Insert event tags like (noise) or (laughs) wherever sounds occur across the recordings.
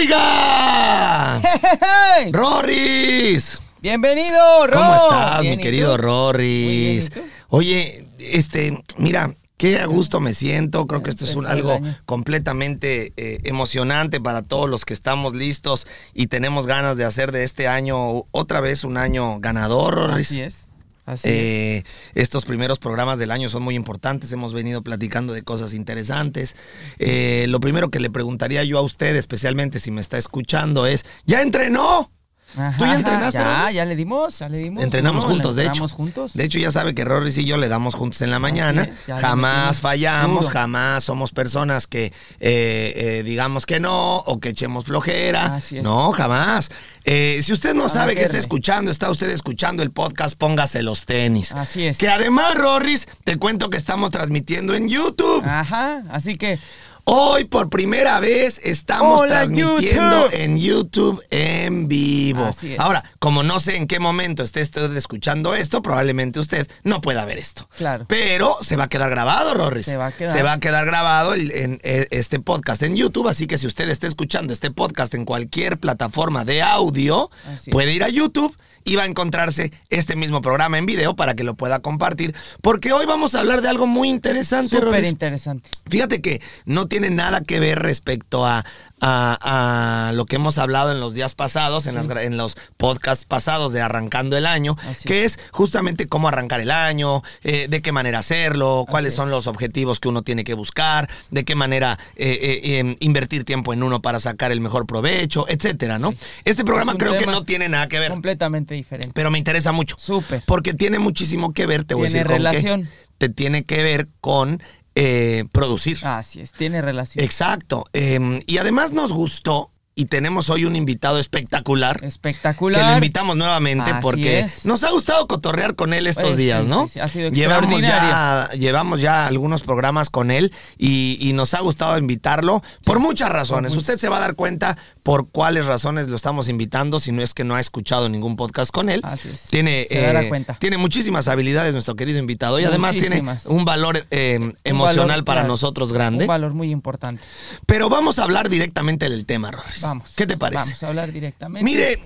¡Oiga! (laughs) ¡Hey! ¡Rorris! Bienvenido, Ro. ¿Cómo estás, Bien, mi ¿y querido tú? Rorris? Oye, este, mira, qué a gusto me siento. Creo que esto es un, algo completamente eh, emocionante para todos los que estamos listos y tenemos ganas de hacer de este año otra vez un año ganador, Rorris. Así es. Así es. Eh, estos primeros programas del año son muy importantes, hemos venido platicando de cosas interesantes. Eh, lo primero que le preguntaría yo a usted, especialmente si me está escuchando, es, ¿ya entrenó? Ajá, ¿tú ya entrenaste, Ya, ya le dimos, ya le dimos. Entrenamos ¿no? juntos, de hecho. Entrenamos juntos. De hecho, ya sabe que Rorris y yo le damos juntos en la mañana. es, jamás fallamos, duro. jamás somos personas que eh, eh, digamos que no o que echemos flojera. Así es. No, jamás. Eh, si usted no sabe que está escuchando, está usted escuchando el podcast, póngase los tenis. Así es. Que además, Rorris, te cuento que estamos transmitiendo en YouTube. Ajá, así que Hoy por primera vez estamos Hola, transmitiendo YouTube. en YouTube en vivo. Así es. Ahora, como no sé en qué momento esté usted escuchando esto, probablemente usted no pueda ver esto. Claro. Pero se va a quedar grabado, Rorris. Se va a quedar. Se va a quedar grabado el- en, eh, este podcast en YouTube, así que si usted está escuchando este podcast en cualquier plataforma de audio, Así es. puede ir a YouTube y va a encontrarse este mismo programa en video para que lo pueda compartir, porque hoy vamos a hablar de algo muy interesante, súper interesante. Fíjate que no tiene nada que ver respecto a, a- a lo que hemos hablado en los días pasados, en, las gra- en los podcasts pasados de Arrancando el Año, Así que es justamente cómo arrancar el año, eh, de qué manera hacerlo, cuáles es. son los objetivos que uno tiene que buscar, de qué manera eh, eh, em, invertir tiempo en uno para sacar el mejor provecho, etcétera, ¿no? Este programa creo que no tiene nada que ver, Completamente diferente. pero me interesa mucho. Súper. Porque tiene muchísimo que ver, te voy a Tiene decir con qué. relación. Te tiene que ver con eh, producir. Así es, tiene relación. Exacto. Eh, y además nos gustó y tenemos hoy un invitado espectacular. Espectacular. Que lo invitamos nuevamente Así porque es. nos ha gustado cotorrear con él estos Pues sí, días, ¿no? sí, sí, ha sido llevamos ya, llevamos ya algunos programas con él y, y nos ha gustado invitarlo por muchas razones. Usted se va a dar cuenta por cuáles razones lo estamos invitando, si no es que no ha escuchado ningún podcast con él. Así es. Tiene, Se dará eh, cuenta. tiene muchísimas habilidades nuestro querido invitado y además tiene Muchísimas. un valor eh, Un emocional valor, para claro, nosotros grande. Un valor muy importante. Pero vamos a hablar directamente del tema, Rorris. Vamos. ¿Qué te parece? Vamos a hablar directamente. Mire,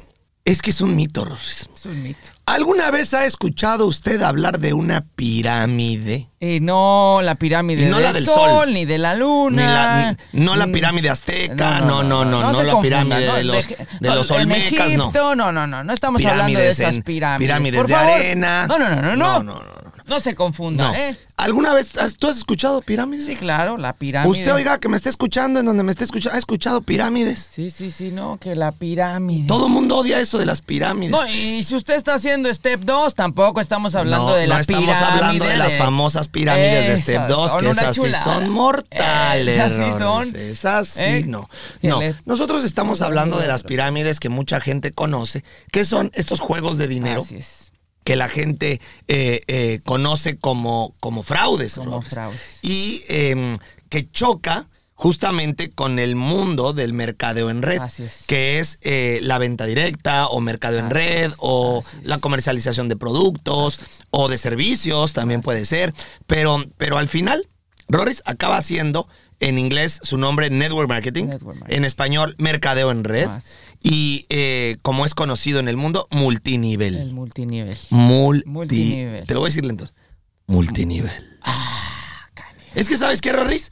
es que es un mito, Rorris. Es un mito. ¿Alguna vez ha escuchado usted hablar de una pirámide? Eh, no la pirámide no la del, del sol, sol. ni de la Ni luna. la- ni- no la Mm, pirámide azteca, no, no, no, no, se la pirámide de los- De- de los olmecas, no. Egipto, no, no, no, no estamos hablando de Pirámides esas en- pirámides. pirámides Por de favor. arena. No, no, no, no, no. No, no, no, se confunda, No. ¿eh? ¿Alguna vez has- tú has escuchado pirámides? Sí, claro, la pirámide. Usted, oiga, que me esté escuchando, en donde me esté escuchando, ¿ha escuchado pirámides? Sí, sí, sí, no, que la pirámide. Todo el mundo odia eso de las pirámides. No, y si usted está haciendo Step 2, tampoco estamos hablando no, de la no estamos pirámide. hablando de las famosas pirámides de Step Esas 2, son que esas sí son mortales. Esas sí son. Esas sí, ¿Eh? no. No, nosotros estamos hablando de las pirámides que mucha gente conoce, que son estos juegos de dinero Así es. Que la gente eh, eh, conoce como, como fraudes. Como fraudes. Y eh, que choca justamente con el mundo del mercadeo en red, Así es. que es eh, la venta directa o mercadeo en red es, o así la comercialización de productos o de servicios, también puede ser, pero, pero al final, Rorris acaba siendo en inglés su nombre Network Marketing, Network marketing. en español Mercadeo en Red Así. Y eh, como es conocido en el mundo, multinivel. El multinivel. Multi- Multinivel. Te lo voy a decir lento. Multinivel. Ah, Es que, ¿sabes qué, Rorris?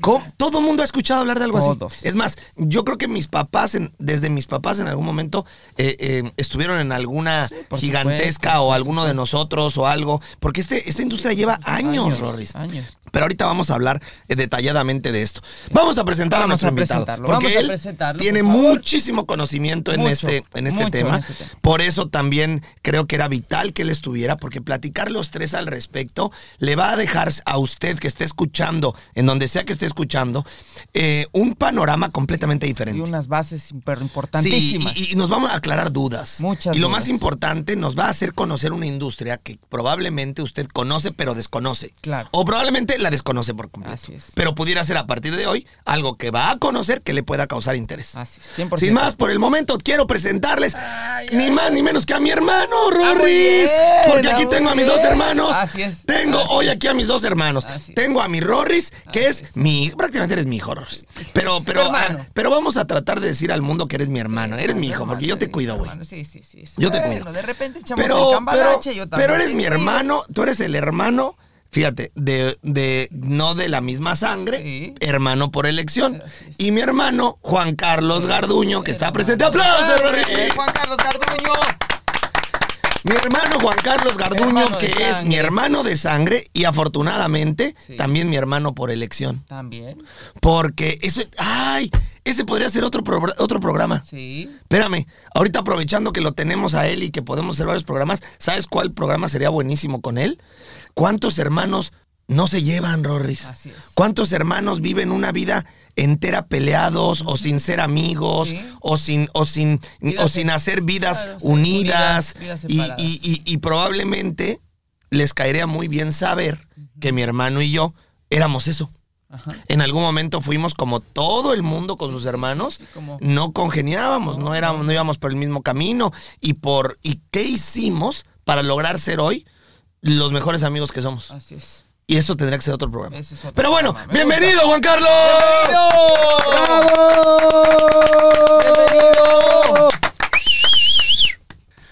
¿Cómo? Todo el mundo ha escuchado hablar de algo Todos. así. Es más, yo creo que mis papás, en- desde mis papás en algún momento, eh, eh, estuvieron en alguna gigantesca supuesto, o alguno de nosotros o algo. Porque este, esta industria lleva años, Rorris. Años. Pero ahorita vamos a hablar eh, detalladamente de esto. Vamos a presentar a Vamos nuestro a invitado. Porque vamos a él presentarlo, tiene por favor. muchísimo conocimiento en Mucho, este, en este mucho tema. en este tema. Por eso también creo que era vital que él estuviera, porque platicar los tres al respecto le va a dejar a usted que esté escuchando, en donde sea que esté escuchando, eh, un panorama completamente Y diferente. unas bases Sí, importantísimas. y, y nos vamos a aclarar dudas. Muchas Y lo dudas. más importante, nos va a hacer conocer una industria que probablemente usted conoce pero desconoce. Claro. O probablemente la desconoce por completo. Así es. Pero pudiera ser a partir de hoy algo que va a conocer que le pueda causar interés. Así es, 100%. Sin más, por el momento quiero presentarles Ay, ni ay. más ni menos que a mi hermano, Ah, Rorris. porque ah, aquí muy tengo a mis dos hermanos. Así es, Tengo así hoy aquí a mis dos hermanos. Tengo a mi Rorris, que es Mi, prácticamente eres mi hijo, Rorris. Pero, pero, ah, pero vamos a tratar de decir al mundo que eres mi hermano. eres mi hijo, porque yo te cuido, güey. Sí, sí, sí. sí. Yo te Bueno, cuido. de repente echamos el Pero, pero, cambalache, yo también pero eres mi hermano, tú eres el hermano, fíjate, de, de no de la misma sangre, Sí. hermano por elección. Y mi hermano, Juan Carlos Garduño, que está presente. ¡Aplausos, Juan Carlos Garduño. Mi hermano Juan Carlos Garduño, que es sangre. mi hermano de sangre y afortunadamente Sí. también mi hermano por elección. También. Porque eso, ay, ese podría ser otro, otro programa. Sí. Espérame, ahorita aprovechando que lo tenemos a él y que podemos hacer varios programas, ¿sabes cuál programa sería buenísimo con él? ¿Cuántos hermanos no se llevan, Rorris? Así es. ¿Cuántos hermanos viven una vida entera peleados o sin ser amigos Sí. o sin o sin Vidas o sin hacer vidas claro, unidas, unidas, vidas y, y- y- y probablemente les caería muy bien saber que mi hermano y yo éramos eso. Ajá. En algún momento fuimos como todo el mundo con sus hermanos, sí, como- no congeniábamos, no éramos, no íbamos por el mismo camino y por y qué hicimos para lograr ser hoy los mejores amigos que somos. Así es. Y eso tendría que ser otro programa. Ese es otro Pero bueno, programa, bienvenido Juan Carlos. ¡Bravo!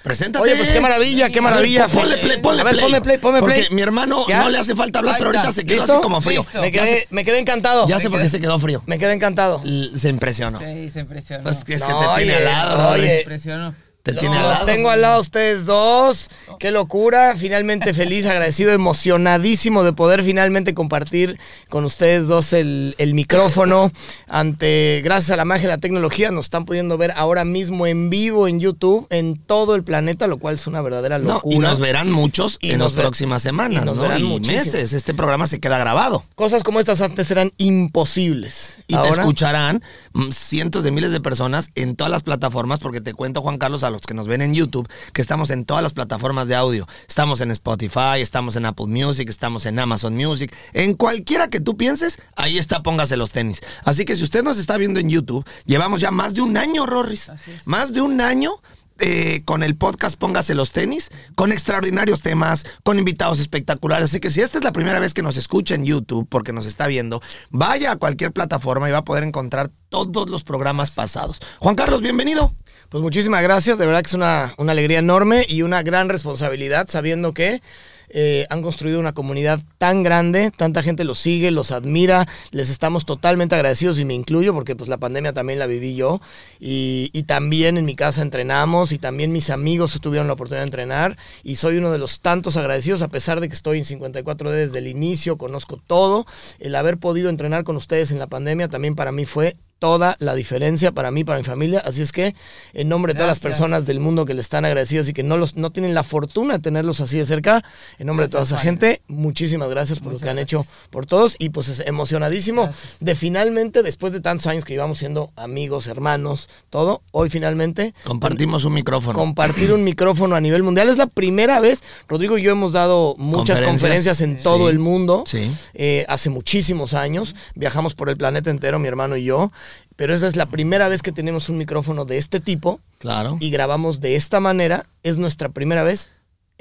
Preséntate. Oye, pues qué maravilla, qué A ver, maravilla. Ponle play, ponle A ver, play. ponme play, ponme Porque play. mi hermano ¿Ya? no le hace falta hablar, pero ahorita se quedó ¿Listo? así como frío. Listo. Me quedé, me quedé encantado. Ya sé por qué se quedó frío. Me quedé encantado. L- Se impresionó. Sí, se impresionó. Pues que es que No, te tiene oye, al lado, oye. se impresionó. Te tiene al Los tengo al lado a ustedes dos. Qué locura. Finalmente (laughs) feliz, agradecido, emocionadísimo de poder finalmente compartir con ustedes dos el, el micrófono. Ante, gracias a la magia de la tecnología, nos están pudiendo ver ahora mismo en vivo en YouTube, en todo el planeta, lo cual es una verdadera No, locura. y nos verán muchos Y en las próximas semanas, y nos ¿no? verán y meses. Este programa se queda grabado. Cosas como estas antes eran imposibles. Y te escucharán mm, cientos de miles de personas en todas las plataformas, porque te cuento, Juan Carlos, a los que nos ven en YouTube, que estamos en todas las plataformas de audio. Estamos en Spotify, estamos en Apple Music, estamos en Amazon Music. En cualquiera que tú pienses, ahí está, póngase los tenis. Así que si usted nos está viendo en YouTube, llevamos ya más de un año, Rorris. Más de un año. eh, con el podcast Póngase los tenis, con extraordinarios temas, con invitados espectaculares. Así que si esta es la primera vez que nos escucha en YouTube, porque nos está viendo, vaya a cualquier plataforma y va a poder encontrar todos los programas pasados. Juan Carlos, bienvenido. Pues muchísimas gracias, de verdad que es una, una alegría enorme y una gran responsabilidad sabiendo que eh, han construido una comunidad tan grande, tanta gente los sigue, los admira, les estamos totalmente agradecidos y me incluyo porque pues la pandemia también la viví yo y, y también en mi casa entrenamos y también mis amigos tuvieron la oportunidad de entrenar y soy uno de los tantos agradecidos a pesar de que estoy en 54D desde el inicio, conozco todo, el haber podido entrenar con ustedes en la pandemia también para mí fue toda la diferencia para mí, para mi familia. Así es que, en nombre de todas las personas del mundo que le están agradecidos y que no, los, no tienen la fortuna de tenerlos así de cerca, en nombre de toda esa gente, muchísimas gracias por Muchas lo que han hecho por todos. Y pues es emocionadísimo Gracias. de finalmente, después de tantos años que llevamos siendo amigos, hermanos, todo, hoy finalmente Compartimos un micrófono. compartir un micrófono a nivel mundial. Es la primera vez, Rodrigo y yo hemos dado muchas Conferencias. conferencias, en Sí. todo el mundo, Sí. eh, hace muchísimos años. Viajamos por el planeta entero, mi hermano y yo, pero esa es la primera vez que tenemos un micrófono de este tipo Claro. y grabamos de esta manera. Es nuestra primera vez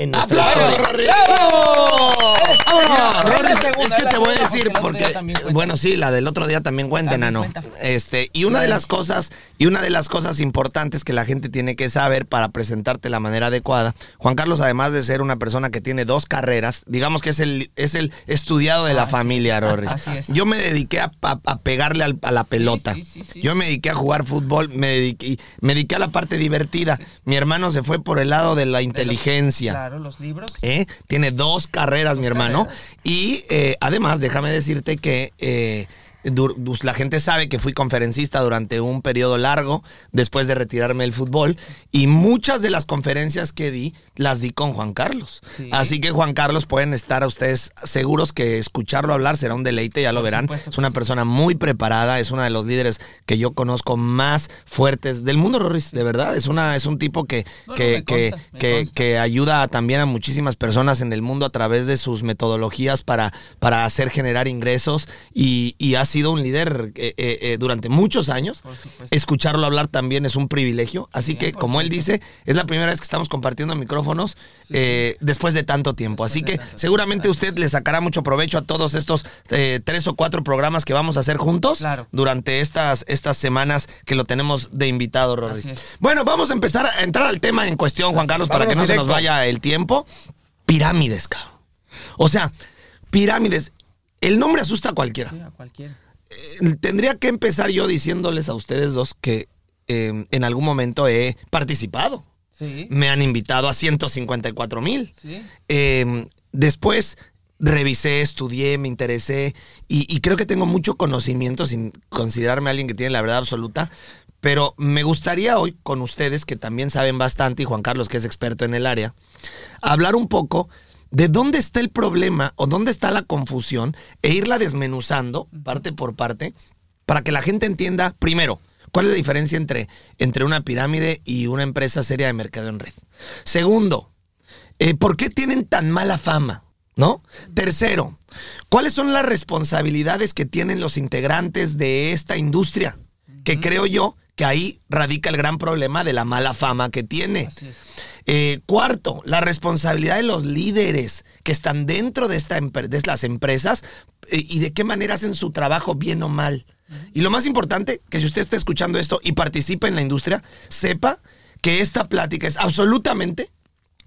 en nuestra ¡Aplausos, historia. Mira, Es que te voy a decir porque bueno, sí, la del otro día también cuenta, enano. Este, y una de las cosas, y una de las cosas importantes que la gente tiene que saber para presentarte la manera adecuada, Juan Carlos, además de ser una persona que tiene dos carreras, digamos que es el, es el estudiado de la Así familia. Yo me dediqué a, a- a pegarle al- a la pelota. sí, sí, sí. Yo me dediqué a jugar fútbol, me dediqué, me dediqué a la parte divertida. Mi hermano se fue por el lado de la inteligencia. Claro, los libros. ¿eh? Tiene dos carreras, mi hermano. carreras. Y eh, además, déjame decirte que eh, la gente sabe que fui conferencista durante un periodo largo después de retirarme del fútbol. Y muchas de las conferencias que di, las di con Juan Carlos. Sí. Así que Juan Carlos pueden estar a ustedes seguros que escucharlo hablar será un deleite, ya lo Por verán. Es una persona muy preparada, es una de los líderes que yo conozco más fuertes del mundo, Rorris, de verdad. Es, una, es un tipo que, No, que, que, consta, que- ayuda también a muchísimas personas en el mundo a través de sus metodologías para, para hacer generar ingresos y, y ha sido un líder eh, eh, eh, durante muchos años. Escucharlo hablar también es un privilegio. Así que, 100%. como él dice, es la primera vez que estamos compartiendo micrófonos eh, después de tanto tiempo. Así que seguramente usted le sacará mucho provecho a todos estos tres o cuatro programas que vamos a hacer juntos Claro. durante estas, estas semanas que lo tenemos de invitado, Rory. Bueno, vamos a empezar a entrar al tema en cuestión, Juan Carlos, para que no se nos vaya el tiempo. Pirámides, cabrón. O sea, pirámides. El nombre asusta a cualquiera. Sí, a cualquiera. Eh, Tendría que empezar yo diciéndoles a ustedes dos que eh, en algún momento he participado. Sí. Me han invitado a 154 mil. Sí. Eh, después revisé, estudié, me interesé y, y creo que tengo mucho conocimiento sin considerarme alguien que tiene la verdad absoluta. Pero me gustaría hoy con ustedes, que también saben bastante, y Juan Carlos, que es experto en el área, hablar un poco de dónde está el problema o dónde está la confusión e irla desmenuzando parte por parte para que la gente entienda, primero, cuál es la diferencia entre, entre una pirámide y una empresa seria de mercado en red. Segundo, eh, ¿por qué tienen tan mala fama? ¿No? Tercero, ¿cuáles son las responsabilidades que tienen los integrantes de esta industria? Que creo yo que ahí radica el gran problema de la mala fama que tiene. Así es. Eh, cuarto, la responsabilidad de los líderes que están dentro de, esta de las empresas eh, y de qué manera hacen su trabajo bien o mal. Y lo más importante, que si usted está escuchando esto y participa en la industria, sepa que esta plática es absolutamente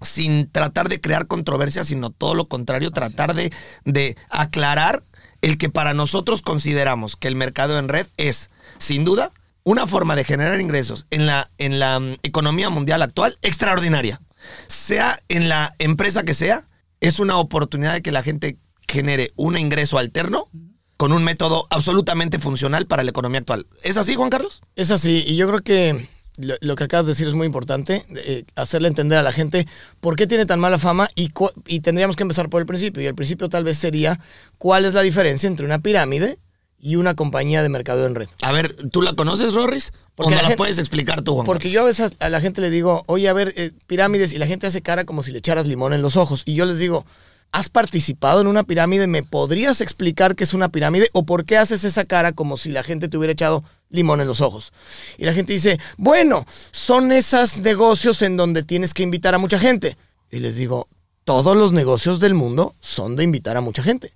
sin tratar de crear controversia, sino todo lo contrario, tratar de, de aclarar el que para nosotros consideramos que el mercado en red es, sin duda, una forma de generar ingresos en la, en la mm, economía mundial actual extraordinaria. Sea en la empresa que sea, es una oportunidad de que la gente genere un ingreso alterno con un método absolutamente funcional para la economía actual. ¿Es así, Juan Carlos? Es así, y yo creo que lo, que acabas de decir es muy importante, eh, hacerle entender a la gente por qué tiene tan mala fama y, y tendríamos que empezar por el principio. Y el principio tal vez sería cuál es la diferencia entre una pirámide y una compañía de mercado en red. A ver, ¿tú la conoces, Rorris? Porque ¿O no la gente- puedes explicar tú, Juan Porque yo a veces a la gente le digo, oye, a ver, eh, pirámides, y la gente hace cara como si le echaras limón en los ojos. Y yo les digo, ¿has participado en una pirámide? ¿Me podrías explicar qué es una pirámide? ¿O por qué haces esa cara como si la gente te hubiera echado limón en los ojos? Y la gente dice, bueno, son esos negocios en donde tienes que invitar a mucha gente. Y les digo, todos los negocios del mundo son de invitar a mucha gente.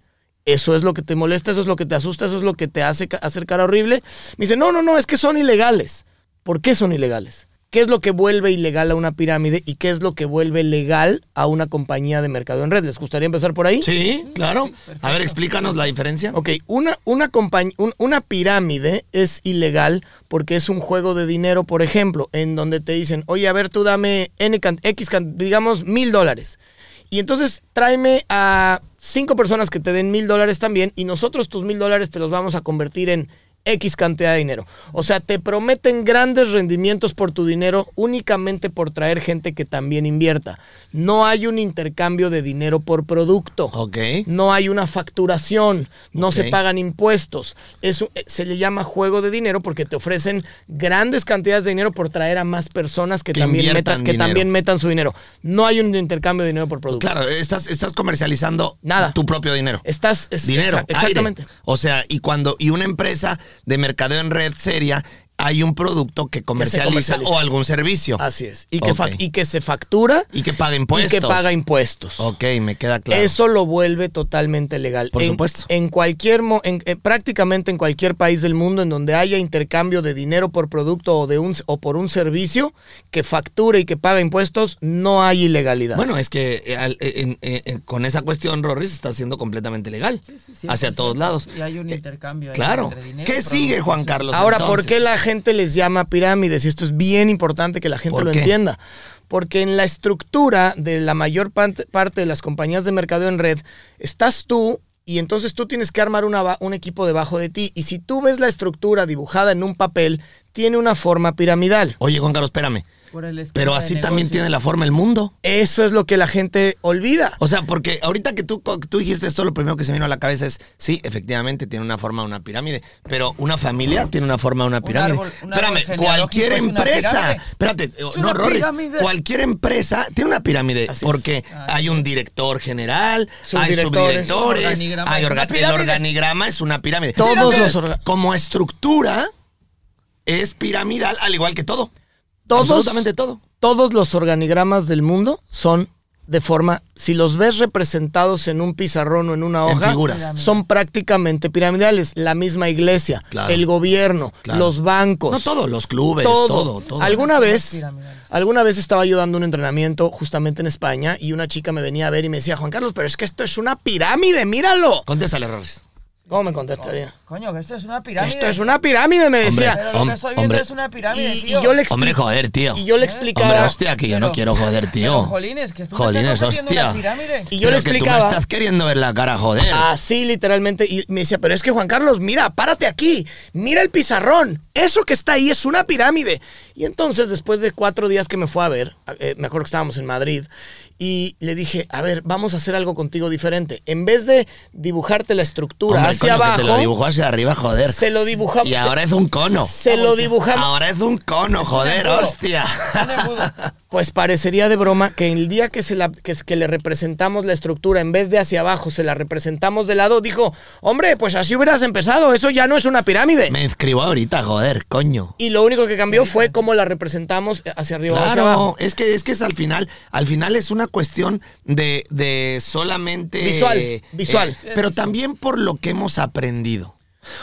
Eso es lo que te molesta, eso es lo que te asusta, eso es lo que te hace hacer cara horrible. Me dice, no, no, no, es que son ilegales. ¿Por qué son ilegales? ¿Qué es lo que vuelve ilegal a una pirámide y qué es lo que vuelve legal a una compañía de mercado en red? ¿Les gustaría empezar por ahí? Sí, claro. A ver, explícanos la diferencia. Ok, una, una, un- una pirámide es ilegal porque es un juego de dinero, por ejemplo, en donde te dicen, oye, a ver, tú dame N can- X, can- digamos, mil dólares. Y entonces tráeme a cinco personas que te den mil dólares también y nosotros tus mil dólares te los vamos a convertir en X cantidad de dinero. O sea, te prometen grandes rendimientos por tu dinero únicamente por traer gente que también invierta. No hay un intercambio de dinero por producto. Ok. No hay una facturación, no se pagan impuestos. Eso eh, se le llama juego de dinero porque te ofrecen grandes cantidades de dinero por traer a más personas que, Que también, metan, que también metan su dinero. No hay un intercambio de dinero por producto. Claro, estás, estás comercializando Nada. tu propio dinero. Estás es- dinero, exa- exactamente. aire. O sea, y cuando y una empresa de mercadeo en red seria hay un producto que comercializa, comercializa. o algún servicio. Así es. Y que, y que se factura Y que paga impuestos. y que paga impuestos. Ok, me queda claro. Eso lo vuelve totalmente legal. Por En- supuesto. En cualquier, mo- en, eh, prácticamente en cualquier país del mundo en donde haya intercambio de dinero por producto o de un o por un servicio que facture y que paga impuestos, no hay ilegalidad. Bueno, es que eh, al- eh, en- con esa cuestión, Rorris está siendo completamente legal. Sí, sí, sí, hacia 100%. todos lados. Y hay un Eh, intercambio ahí Claro. entre dinero, ¿Qué sigue, Juan. Carlos? Ahora, ¿por qué la gente les llama pirámides? Y esto es bien importante que la gente ¿Por lo qué? entienda. Porque en la estructura de la mayor parte de las compañías de mercadeo en red, estás tú y entonces tú tienes que armar una un equipo debajo de ti. Y si tú ves la estructura dibujada en un papel, tiene una forma piramidal. Oye, Juan Carlos, espérame. Por el esquema Pero así también tiene la forma el mundo. Eso es lo que la gente olvida. O sea, porque ahorita que tú, tú dijiste esto, lo primero que se vino a la cabeza es, sí, efectivamente tiene una forma de una pirámide, pero una familia tiene una forma de una pirámide. árbol- un árbol Espérame, cualquier empresa, espérate, Es no, pirámide. cualquier empresa tiene una pirámide Así porque Ah, hay un director general, hay Subdirectores. hay orga- el organigrama es una pirámide. Todos los Como estructura es piramidal, al igual que todo. Todos, Absolutamente todo. todos los organigramas del mundo son de forma, si los ves representados en un pizarrón o en una En hoja, figuras. son prácticamente piramidales. La misma iglesia, Claro. el gobierno, Claro. los bancos. No todos, los clubes, todo. todo, todo. Alguna vez, alguna vez estaba yo dando un entrenamiento justamente en España y una chica me venía a ver y me decía, Juan Carlos, pero es que esto es una pirámide, míralo. Contéstale, Rorris. ¿Cómo me contestaría? Coño, que esto es una pirámide. Esto es una pirámide, me Hombre, decía. Pero lo que estoy viendo hombre. es una pirámide, Y, y tío. yo le Hombre, joder, tío. y yo le explicaba. Hombre, hostia, que yo no quiero joder, tío. Pero, jolines, que tú me Jolines, estás hostia. una pirámide. Y yo le Pero que tú explicaba. me estás queriendo ver la cara, joder. Así literalmente. Y me decía, pero es que Juan Carlos, mira, párate aquí. Mira el pizarrón. Eso que está ahí es una pirámide. Y entonces, después de cuatro días que me fue a ver, eh, me acuerdo que estábamos en Madrid, y le dije, a ver, vamos a hacer algo contigo diferente. En vez de dibujarte la estructura Hombre, hacia coño, que abajo, te lo dibujó hacia arriba, joder. se lo dibujamos. Y ahora es un cono. se lo dibujamos. Ahora es un cono, joder, hostia. (laughs) Pues parecería de broma que el día que, se la, que, que le representamos la estructura, en vez de hacia abajo, se la representamos de lado, dijo, hombre, pues así hubieras empezado, eso ya no es una pirámide. Me inscribo ahorita, joder, coño. Y lo único que cambió fue cómo la representamos hacia arriba o hacia Claro, abajo. es que es que es al final, al final es una cuestión de, de solamente Visual, eh, visual. eh, pero también por lo que hemos aprendido.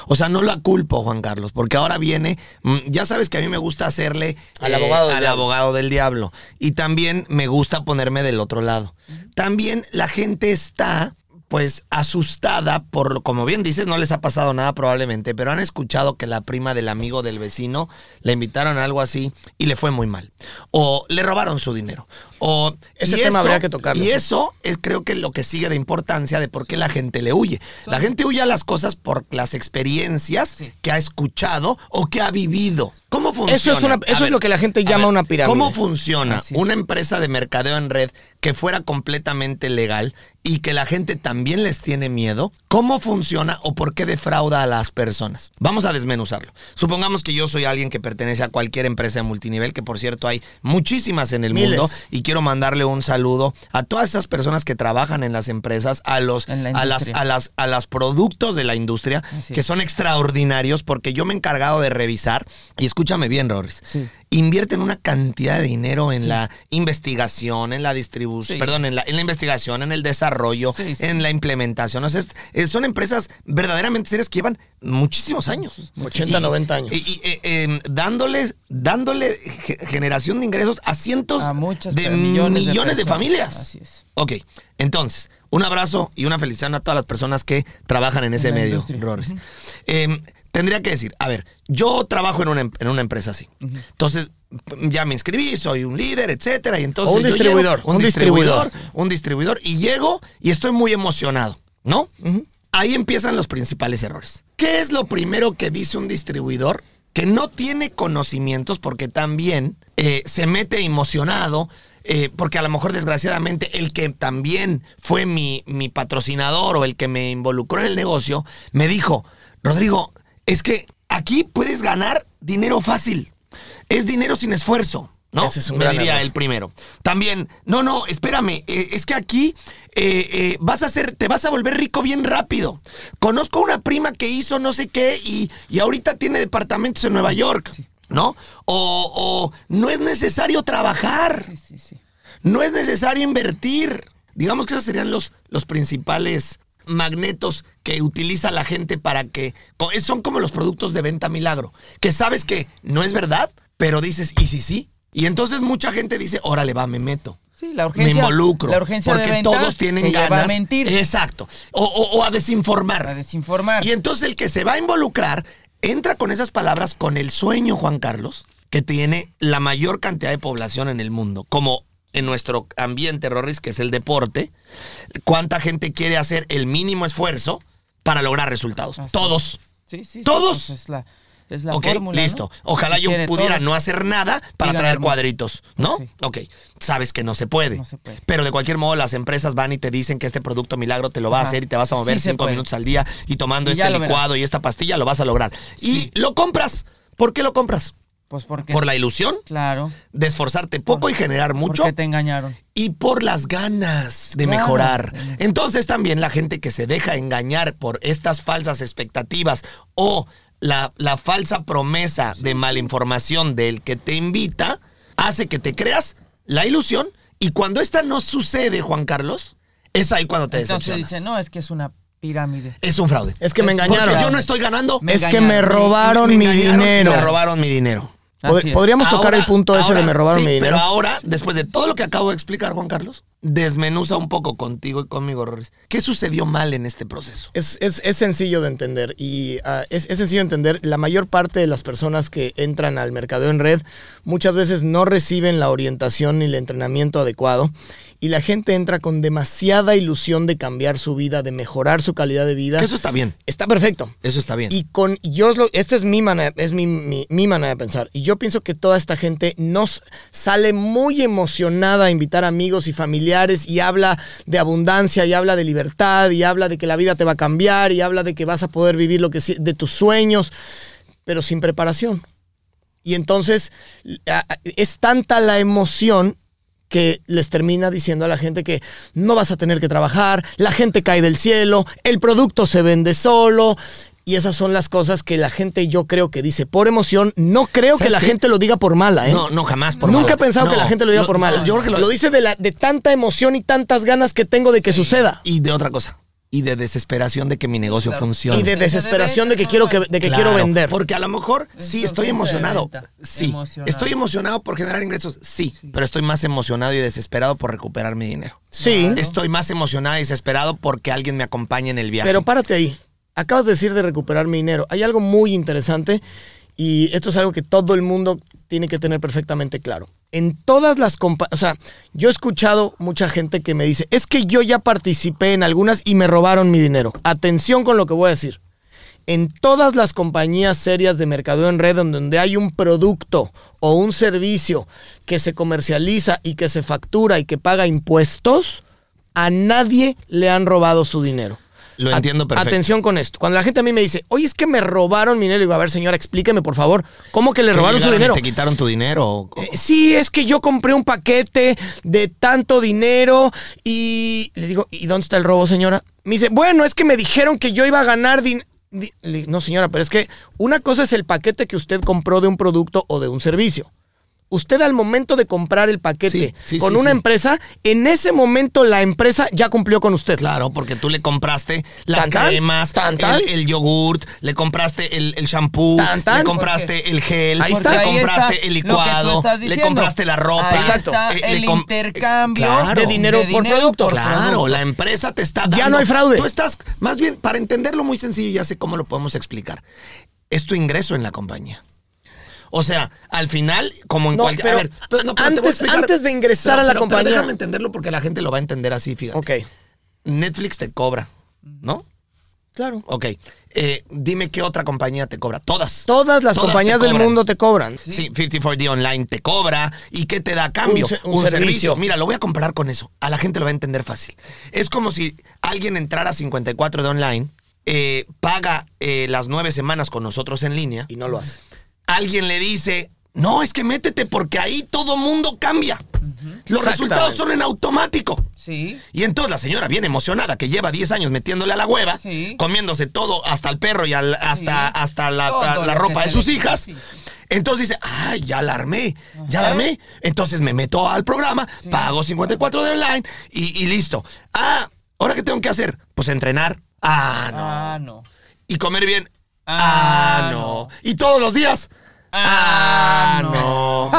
O sea, no la culpo, Juan Carlos, porque ahora viene, mm, ya sabes que a mí me gusta hacerle eh, Al abogado del al abogado del diablo. Y también me gusta ponerme del otro lado. También la gente está pues asustada por lo, como bien dices, no les ha pasado nada probablemente, pero han escuchado que la prima del amigo del vecino le invitaron a algo así y le fue muy mal. O le robaron su dinero. O Ese tema habría que tocarlo, Y eso es creo que lo que sigue de importancia de por qué la gente le huye. La gente huye a las cosas por las experiencias Sí. que ha escuchado o que ha vivido. ¿Cómo funciona? Eso es una- lo que la gente llama una pirámide. ¿Cómo funciona una empresa de mercadeo en red que fuera completamente legal y que la gente también les tiene miedo? ¿Cómo funciona o por qué defrauda a las personas? Vamos a desmenuzarlo. Supongamos que yo soy alguien que pertenece a cualquier empresa de multinivel, que por cierto hay muchísimas en el Miles. mundo, y quiero mandarle un saludo a todas esas personas que trabajan en las empresas, a los, la a las, a las, a los productos de la industria, Así que es. son extraordinarios, porque yo me he encargado de revisar, y escúchame bien, Rorris, Sí. invierten una cantidad de dinero en la investigación, en la distribución, Sí. perdón, en la, en la investigación, en el desarrollo, en la implementación. O sea, es- son empresas verdaderamente serias que llevan muchísimos años. 80, 90 años. Y, y, eh, eh, dándole, dándole ge- generación de ingresos a cientos A muchas de millones, millones, de, familias. Así es. Ok, entonces, un abrazo y una felicitación a todas las personas que trabajan en ese medio. Rorris. Eh, tendría que decir, a ver, yo trabajo en una, em- en una empresa así. Entonces, ya me inscribí, soy un líder, etcétera, y entonces O un llego- distribuidor, un un distribuidor, distribuidor. un distribuidor, y llego y estoy muy emocionado, ¿no? Ahí empiezan los principales errores. ¿Qué es lo primero que dice un distribuidor que no tiene conocimientos porque también eh, se mete emocionado? eh, porque a lo mejor desgraciadamente el que también fue mi, mi patrocinador o el que me involucró en el negocio me dijo, Rodrigo, es que aquí puedes ganar dinero fácil. Es dinero sin esfuerzo. ¿No? Ese es un Me diría error. el primero. También, no, no, espérame, eh, es que aquí eh, eh, vas a ser, te vas a volver rico bien rápido. Conozco una prima que hizo no sé qué y, y ahorita tiene departamentos en Nueva York, ¿no? O, o no es necesario trabajar, Sí, sí, sí. no es necesario invertir. Digamos que esos serían los, los principales magnetos que utiliza la gente para que... Son como los productos de venta milagro, que sabes que no es verdad, pero dices, ¿y si sí? Y entonces mucha gente dice, órale, va, me meto. Sí, la urgencia. me involucro. La urgencia porque de venta todos tienen ganas. a mentir. Exacto. O, o- o a desinformar. A desinformar. Y entonces el que se va a involucrar entra con esas palabras con el sueño, Juan Carlos, que tiene la mayor cantidad de población en el mundo, como en nuestro ambiente, Rorris, que es el deporte. ¿Cuánta gente quiere hacer el mínimo esfuerzo para lograr resultados? Así Todos. Sí, sí, sí, ¿Todos? pues es la, Es la ok, fórmula, ¿no? listo. Ojalá yo pudiera no hacer nada para traer cuadritos, ¿no? Sí. Ok, sabes que no se puede. No se puede. Pero de cualquier modo las empresas van y te dicen que este producto milagro te lo va a hacer y te vas a mover Sí cinco minutos al día y tomando Y este verás. licuado y esta pastilla lo vas a lograr. Y lo compras. ¿Por qué lo compras? Pues porque. Por la ilusión Claro. de esforzarte poco Por- y generar mucho Porque te engañaron. y por las ganas de Claro. mejorar. Entonces también la gente que se deja engañar por estas falsas expectativas o la, la falsa promesa de malinformación del que te invita hace que te creas la ilusión y cuando esta no sucede, Juan Carlos, es ahí cuando te Entonces decepcionas. dice, no, es que es una pirámide. Es un fraude. Es que me Es Porque engañaron. yo no estoy ganando. Me es que me robaron Me mi engañaron dinero. Me robaron mi dinero. Pod- Así es. Podríamos tocar el punto ese ahora, de me robaron sí, mi dinero. Pero ahora, después de todo lo que acabo de explicar, Juan Carlos, desmenuza un poco contigo y conmigo, Rorris. ¿Qué sucedió mal en este proceso? Es, es- es sencillo de entender y ah, es, es sencillo de entender. La mayor parte de las personas que entran al mercadeo en red muchas veces no reciben la orientación ni el entrenamiento adecuado y la gente entra con demasiada ilusión de cambiar su vida, de mejorar su calidad de vida. Que eso está bien. Está perfecto. Eso está bien. Y con yo esta es mi manera, es mi, mi- mi manera de pensar. Y yo pienso que toda esta gente nos sale muy emocionada a invitar amigos y familiares y habla de abundancia y habla de libertad y habla de que la vida te va a cambiar y habla de que vas a poder vivir lo que de tus sueños, pero sin preparación. Y entonces es tanta la emoción que les termina diciendo a la gente que no vas a tener que trabajar, la gente cae del cielo, el producto se vende solo. Y esas son las cosas que la gente yo creo que dice por emoción. No creo que ¿Sabes la qué? gente lo diga por mala, ¿eh? No, no, jamás por Nunca mala. he pensado que la gente lo diga no, por mala. yo creo que lo, lo- dice de, la, de tanta emoción y tantas ganas que tengo de que suceda. Y de otra cosa. Y de desesperación de que mi negocio claro. funcione. Y de desesperación de que quiero que, de que Claro, quiero vender. Porque a lo mejor sí Es estoy emocionado. Sí. Emocionado. Estoy emocionado por generar ingresos. Sí, Pero estoy más emocionado y desesperado por recuperar mi dinero. Sí, Estoy más emocionado y desesperado porque alguien me acompañe en el viaje. pero párate ahí. Acabas de decir de recuperar mi dinero. Hay algo muy interesante y esto es algo que todo el mundo tiene que tener perfectamente claro. En todas las compañías, o sea, yo he escuchado mucha gente que me dice, es que yo ya participé en algunas y me robaron mi dinero. Atención con lo que voy a decir. En todas las compañías serias de mercadeo en red donde hay un producto o un servicio que se comercializa y que se factura y que paga impuestos, a nadie le han robado su dinero. Lo entiendo perfecto. Atención con esto. Cuando la gente a mí me dice, oye, es que me robaron mi dinero, digo, a ver, señora, explíqueme, por favor, ¿cómo que le ¿Que robaron su dinero? ¿Te quitaron tu dinero? Eh, sí, es que yo compré un paquete de tanto dinero y le digo, ¿y dónde está el robo, señora? Me dice, bueno, es que me dijeron que yo iba a ganar dinero. No, señora, pero es que una cosa es el paquete que usted compró de un producto o de un servicio. Usted al momento de comprar el paquete Sí, sí, con sí, una empresa, en ese momento la empresa ya cumplió con usted. Claro, porque tú le compraste las Tan, cremas, tan, tan. El, el yogurt, le compraste el, el shampoo, le compraste el gel, Ahí le está. compraste está el licuado, le compraste la ropa. Ahí Exacto. está Eh, el le intercambio Claro. De dinero por producto. Claro, producto. la empresa te está dando. Ya no hay fraude. Tú estás, más bien, para entenderlo muy sencillo, ya sé cómo lo podemos explicar. Es tu ingreso en la compañía. O sea, al final, como en No, cualquier. pero a ver, pero no, pero antes- explicar. antes de ingresar a la compañía- déjame entenderlo porque la gente lo va a entender así, fíjate. Ok, Netflix te cobra, ¿no? claro. Ok. Eh, dime qué otra compañía te cobra. Todas. Todas las Todas compañías del mundo te cobran. Sí, 54D Online te cobra. ¿Y qué te da a cambio? Un servicio. Mira, lo voy a comparar con eso. A la gente lo va a entender fácil. Es como si alguien entrara a 54D Online, eh, paga eh, las nueve semanas con nosotros en línea. Y no lo hace. Alguien le dice, no, es que métete porque ahí todo mundo cambia. Los resultados son en automático. Sí. Y entonces la señora bien emocionada, que lleva 10 años metiéndole a la hueva, Sí. comiéndose todo, hasta el perro y al- hasta, Sí. hasta la, a- ropa de sus hijas. sí. Entonces dice, ay, ya la armé, ya la armé. Entonces me meto al programa, pago 54 de online y, y listo. Ah, ¿ahora qué tengo que hacer? Pues entrenar. Ah, no. Ah, no. Y comer bien. Ah, Ah, no. Y todos los días. Ah, Ah, no.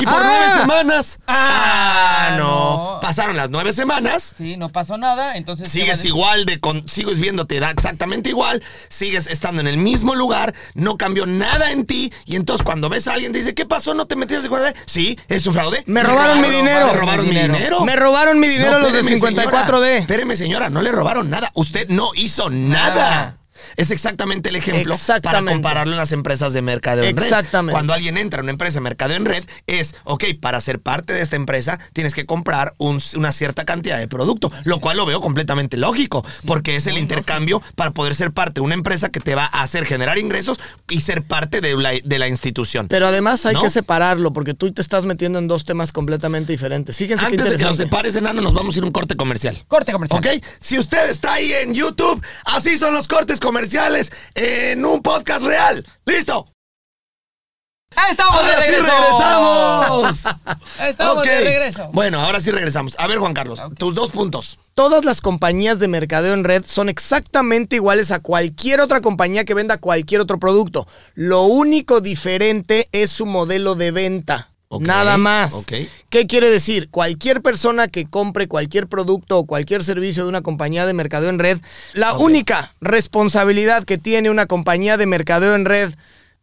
Y por nueve (laughs) semanas. Ah, Ah, no. Pasaron las nueve semanas. Sí, no pasó nada, entonces... ¿qué va a Sigues igual de con, sigues viéndote da exactamente igual, sigues estando en el mismo lugar, no cambió nada en ti y entonces cuando ves a alguien te dice, "¿Qué pasó? ¿No te metiste en Sí, es un fraude." Me robaron mi dinero. Me robaron mi dinero. dinero. Me robaron mi dinero los de espéreme, 54D. señora. Espéreme, señora, no le robaron nada. Usted no hizo nada. Nada. Es exactamente el ejemplo para Exactamente. compararlo en las empresas de mercadeo en red. Exactamente. Cuando alguien entra a una empresa de mercadeo en red, es, ok, para ser parte de esta empresa tienes que comprar un- una cierta cantidad de producto, lo cual lo veo completamente lógico, porque es el intercambio para poder ser parte de una empresa que te va a hacer generar ingresos y ser parte de la, de la institución. Pero además hay ¿No? que separarlo porque tú te estás metiendo en dos temas completamente diferentes. Fíjense Antes de que nos separes, enano, nos vamos a ir a un corte comercial. Corte comercial. ¿Ok? Si usted está ahí en YouTube, así son los cortes comerciales en un podcast real. ¡Listo! ¡Ah, ¡Estamos de ¡Ahora sí regreso! regresamos! (laughs) Estamos de regreso. Bueno, ahora sí regresamos. A ver, Juan Carlos, tus dos puntos. Todas las compañías de mercadeo en red son exactamente iguales a cualquier otra compañía que venda cualquier otro producto. Lo único diferente es su modelo de venta. Nada más. ¿Qué quiere decir? Cualquier persona que compre cualquier producto o cualquier servicio de una compañía de mercadeo en red, la única responsabilidad que tiene una compañía de mercadeo en red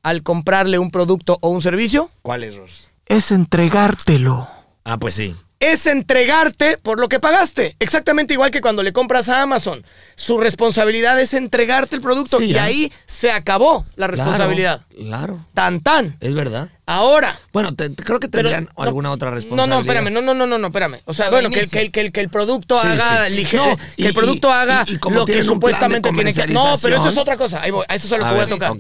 al comprarle un producto o un servicio ¿Cuál es, Ros? es entregártelo Ah, pues sí. Es entregarte por lo que pagaste. Exactamente igual que cuando le compras a Amazon. Su responsabilidad es entregarte el producto Sí, y ya. ahí se acabó la responsabilidad. Claro, claro. Tan tan. Es verdad. Ahora. Bueno, te- creo que pero- tendrían no, alguna otra No, responsabilidad. no, espérame, no, no, no, no, no, espérame. O sea, bueno, que, que, que, que el producto Sí, haga sí. ligero. No, que y- el producto y- haga y- lo que supuestamente tiene que. No, pero eso es otra cosa. Ahí voy, eso es lo que voy a tocar.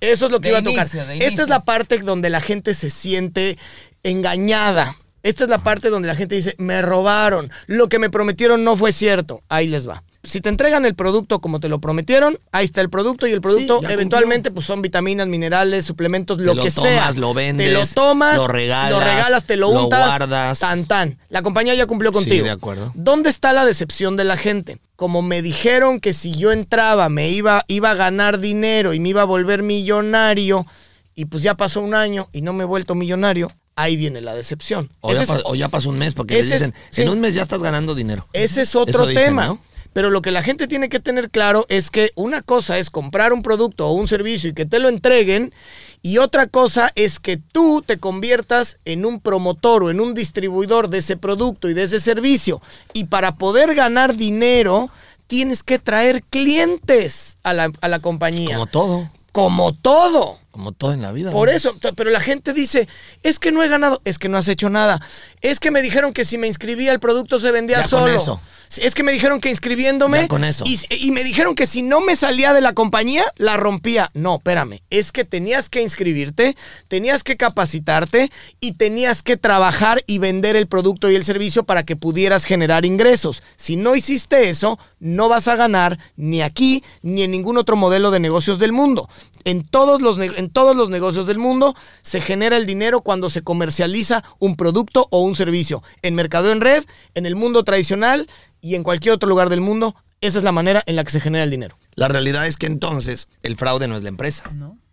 Eso es lo que De iba a tocar. inicio, Esta es la parte donde la gente se siente engañada. Esta es la parte donde la gente dice, me robaron, lo que me prometieron no fue cierto. Ahí les va. Si te entregan el producto como te lo prometieron, ahí está el producto y el producto eventualmente pues son vitaminas, minerales, suplementos, lo lo que tomas, sea. lo vendes, te lo tomas, lo regalas, lo regalas, te lo lo untas, guardas. tan tan. La compañía ya cumplió Sí, contigo. de acuerdo. ¿Dónde está la decepción de la gente? Como me dijeron que si yo entraba me iba, iba a ganar dinero y me iba a volver millonario, y pues ya pasó un año y no me he vuelto millonario, ahí viene la decepción. O, ya, es, pa- o ya pasó un mes porque le ese es- dicen, sí. en un mes ya estás ganando dinero. ese es otro dicen, tema. ¿no? Pero lo que la gente tiene que tener claro es que una cosa es comprar un producto o un servicio y que te lo entreguen, y otra cosa es que tú te conviertas en un promotor o en un distribuidor de ese producto y de ese servicio. Y para poder ganar dinero, tienes que traer clientes a la, a la compañía. Como todo. Como todo. Como todo en la vida. Por ¿no? eso, pero la gente dice, es que no he ganado, es que no has hecho nada. Es que me dijeron que si me inscribía el producto se vendía Ya con solo. eso. Es que me dijeron que inscribiéndome Ya con eso. Y, y me dijeron que si no me salía de la compañía, la rompía. No, espérame, es que tenías que inscribirte, tenías que capacitarte y tenías que trabajar y vender el producto y el servicio para que pudieras generar ingresos. Si no hiciste eso, no vas a ganar ni aquí ni en ningún otro modelo de negocios del mundo. En todos los, ne- en todos los negocios del mundo se genera el dinero cuando se comercializa un producto o un servicio. En mercado en red, en el mundo tradicional y en cualquier otro lugar del mundo, esa es la manera en la que se genera el dinero. La realidad es que entonces el fraude no es la empresa.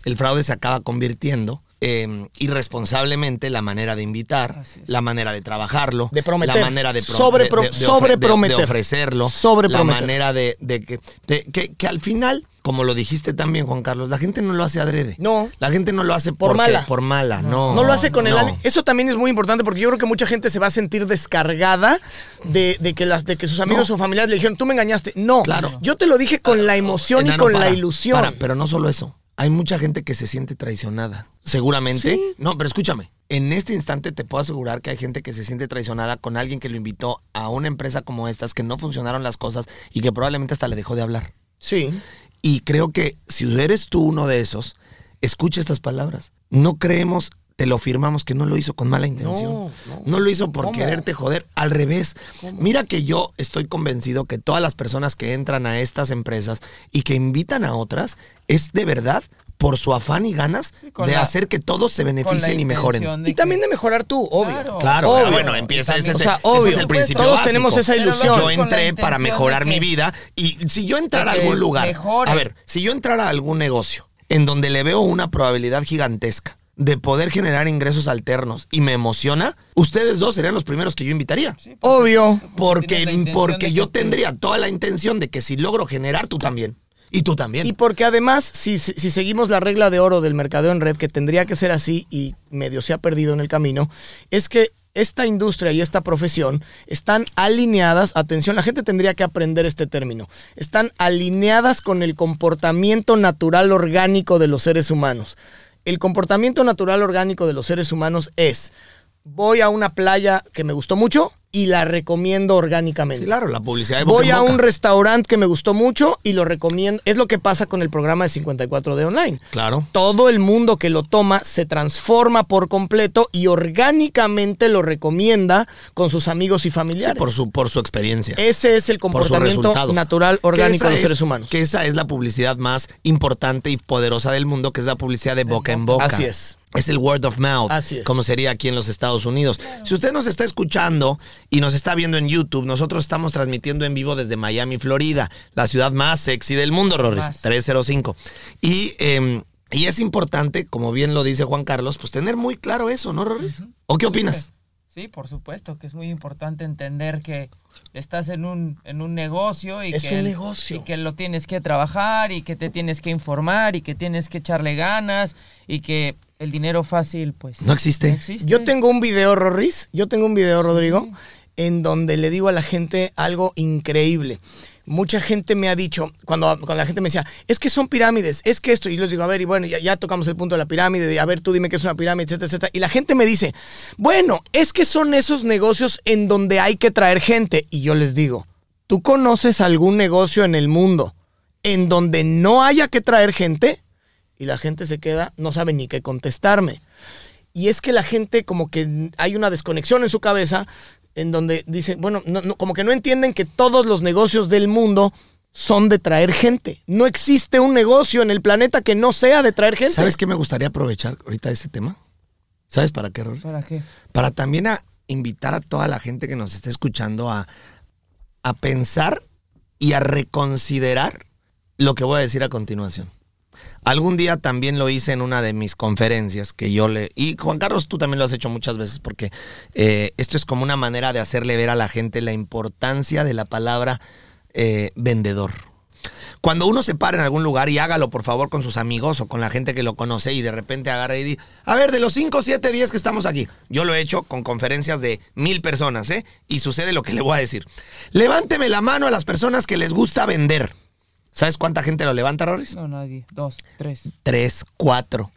El fraude se acaba convirtiendo eh, irresponsablemente la manera de invitar, la manera de trabajarlo, De prometer. la manera de, pro- Sobre de- pro- de- de ofre- sobreprometer. de- de ofrecerlo, Sobreprometer. la manera de, de que, de que, que al final, como lo dijiste también, Juan Carlos, la gente no lo hace adrede. No. La gente no lo hace Por porque- mala. Por mala, no. No lo hace con el no. ánimo. Eso también es muy importante porque yo creo que mucha gente se va a sentir descargada de, de que, las, de que sus amigos No. o familiares le dijeron, tú me engañaste. No, Claro. yo te lo dije con la emoción y con la ilusión. para, pero no solo eso. Hay mucha gente que se siente traicionada. Seguramente. Sí. No, pero escúchame. En este instante te puedo asegurar que hay gente que se siente traicionada con alguien que lo invitó a una empresa como estas, que no funcionaron las cosas y que probablemente hasta le dejó de hablar. Sí. Y creo que si eres tú uno de esos, escucha estas palabras. No creemos, te lo firmamos que no lo hizo con mala intención. No, No, no. lo hizo por ¿Cómo? quererte joder. Al revés. Mira que yo estoy convencido que todas las personas que entran a estas empresas y que invitan a otras es de verdad por su afán y ganas de la- hacer que todos se beneficien y mejoren. Y también de mejorar tú, obvio. Claro. Claro, Obvio. bueno, empieza ese, O es- sea, ese es el principio Todos básico. tenemos esa ilusión. Yo entré para mejorar que- mi vida y si yo entrara a algún lugar, mejore. a ver, si yo entrara a algún negocio en donde le veo una probabilidad gigantesca de poder generar ingresos alternos y me emociona, ustedes dos serían los primeros que yo invitaría. Obvio. Porque, porque yo tendría toda la intención de que si logro generar, tú también. Y tú también. Y porque además, si, seguimos la regla de oro del mercadeo en red, que tendría que ser así y medio se ha perdido en el camino, es que esta industria y esta profesión están alineadas, atención, la gente tendría que aprender este término, están alineadas con el comportamiento natural orgánico de los seres humanos. El comportamiento natural orgánico de los seres humanos es, voy a una playa que me gustó mucho y la recomiendo orgánicamente. Sí, claro, la publicidad de boca Voy a boca. un restaurante que me gustó mucho y lo recomiendo. Es lo que pasa con el programa de 54 de online. Claro. Todo el mundo que lo toma se transforma por completo y orgánicamente lo recomienda con sus amigos y Sí, familiares. por su, por su experiencia. Ese es el comportamiento natural orgánico de los es- seres humanos. Que esa es la publicidad más importante y poderosa del mundo, que es la publicidad de boca en boca. Así es. Es el word of mouth, Así es. como sería aquí en los Estados Unidos. Si usted nos está escuchando y nos está viendo en YouTube, nosotros estamos transmitiendo en vivo desde Miami, Florida, la ciudad más sexy del mundo, Rorris, Más. 305. Y, eh, y es importante, como bien lo dice Juan Carlos, pues tener muy claro eso, ¿no, Rorris? ¿O qué opinas? Sí, por supuesto, que es muy importante entender que estás en un, en un negocio y Es que un negocio. y que lo tienes que trabajar y que te tienes que informar y que tienes que echarle ganas y que el dinero fácil pues No existe. existe. Yo tengo un video, Rorris, yo tengo un video, Rodrigo, en donde le digo a la gente algo increíble. Mucha gente me ha dicho, cuando, cuando la gente me decía, es que son pirámides, es que esto, y les digo, a ver, y bueno, ya, ya tocamos el punto de la pirámide, de, a ver, tú dime qué es una pirámide, etcétera, etcétera. Y la gente me dice, bueno, es que son esos negocios en donde hay que traer gente. Y yo les digo, ¿tú conoces algún negocio en el mundo en donde no haya que traer gente? Y la gente se queda, no sabe ni qué contestarme. Y es que la gente como que hay una desconexión en su cabeza en donde dicen, bueno, no- no, como que no entienden que todos los negocios del mundo son de traer gente. No existe un negocio en el planeta que no sea de traer gente. ¿Sabes qué me gustaría aprovechar ahorita de ese tema? ¿Sabes para qué, Rorris? ¿Para qué? para también a invitar a toda la gente que nos esté escuchando a, a pensar y a reconsiderar lo que voy a decir a continuación. Algún día también lo hice en una de mis conferencias que yo le... Y Juan Carlos, tú también lo has hecho muchas veces porque eh, esto es como una manera de hacerle ver a la gente la importancia de la palabra eh, vendedor. Cuando uno se para en algún lugar y hágalo por favor con sus amigos o con la gente que lo conoce y de repente agarra y dice, a ver, de los 5, 7, 10 que estamos aquí, yo lo he hecho con conferencias de mil personas, ¿eh? Y sucede lo que le voy a decir. Levánteme la mano a las personas que les gusta vender. ¿Sabes cuánta gente lo levanta, Roris? No, nadie. Dos, tres. Tres, cuatro.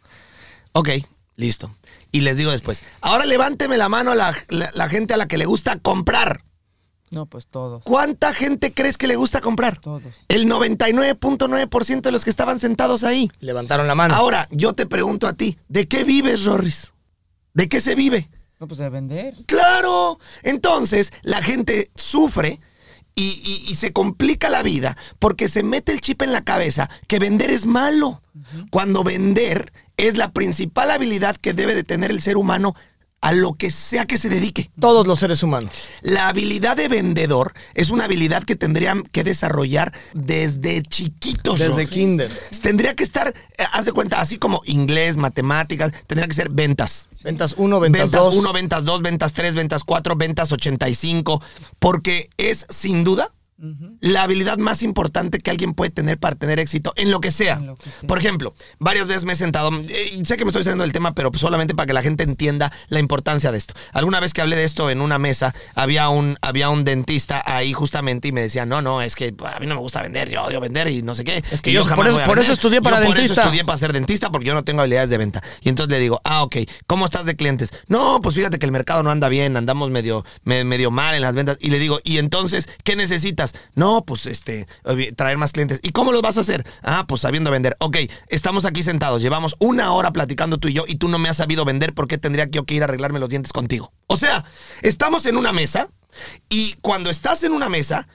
Ok, listo. Y les digo después, ahora levánteme la mano a la, la- la gente a la que le gusta comprar. No, pues todos. ¿Cuánta gente crees que le gusta comprar? Todos. El 99.9% de los que estaban sentados ahí. Levantaron la mano. Ahora, yo te pregunto a ti, ¿de qué vives, Rorris? ¿De qué se vive? No, pues de vender. Claro. Entonces, la gente sufre y, y- y se complica la vida porque se mete el chip en la cabeza que vender es malo. Cuando vender es la principal habilidad que debe de tener el ser humano a lo que sea que se dedique. Todos los seres humanos. La habilidad de vendedor es una habilidad que tendrían que desarrollar desde chiquitos. Desde kinder. Tendría que estar, eh, haz de cuenta, así como inglés, matemáticas, tendría que ser ventas. Ventas 1, ventas Ventas 2. 1, ventas 2, ventas 3, ventas 4, ventas 85, porque es sin duda la habilidad más importante que alguien puede tener para tener éxito en lo que sea. En lo que sea. Por ejemplo, varias veces me he sentado, eh, sé que me estoy saliendo del tema, pero solamente para que la gente entienda la importancia de esto. Alguna vez que hablé de esto en una mesa, había un, había un dentista ahí justamente y me decía, no, no, es que a mí no me gusta vender, yo odio vender y no sé qué. Es que yo- jamás por eso- voy a por vender. eso estudié para Yo Por dentista. eso estudié para ser dentista porque yo no tengo habilidades de venta. Y entonces le digo, ah, ok, ¿cómo estás de clientes? No, pues fíjate que el mercado no anda bien, andamos medio, me- medio mal en las ventas. Y le digo, ¿y entonces qué necesitas? No, pues este, traer más clientes. ¿Y cómo lo vas a hacer? Ah, pues sabiendo vender. Ok, estamos aquí sentados, llevamos una hora platicando tú y yo y tú no me has sabido vender, ¿por qué tendría yo que ir a arreglarme los dientes contigo? O sea, estamos en una mesa y cuando estás en una mesa,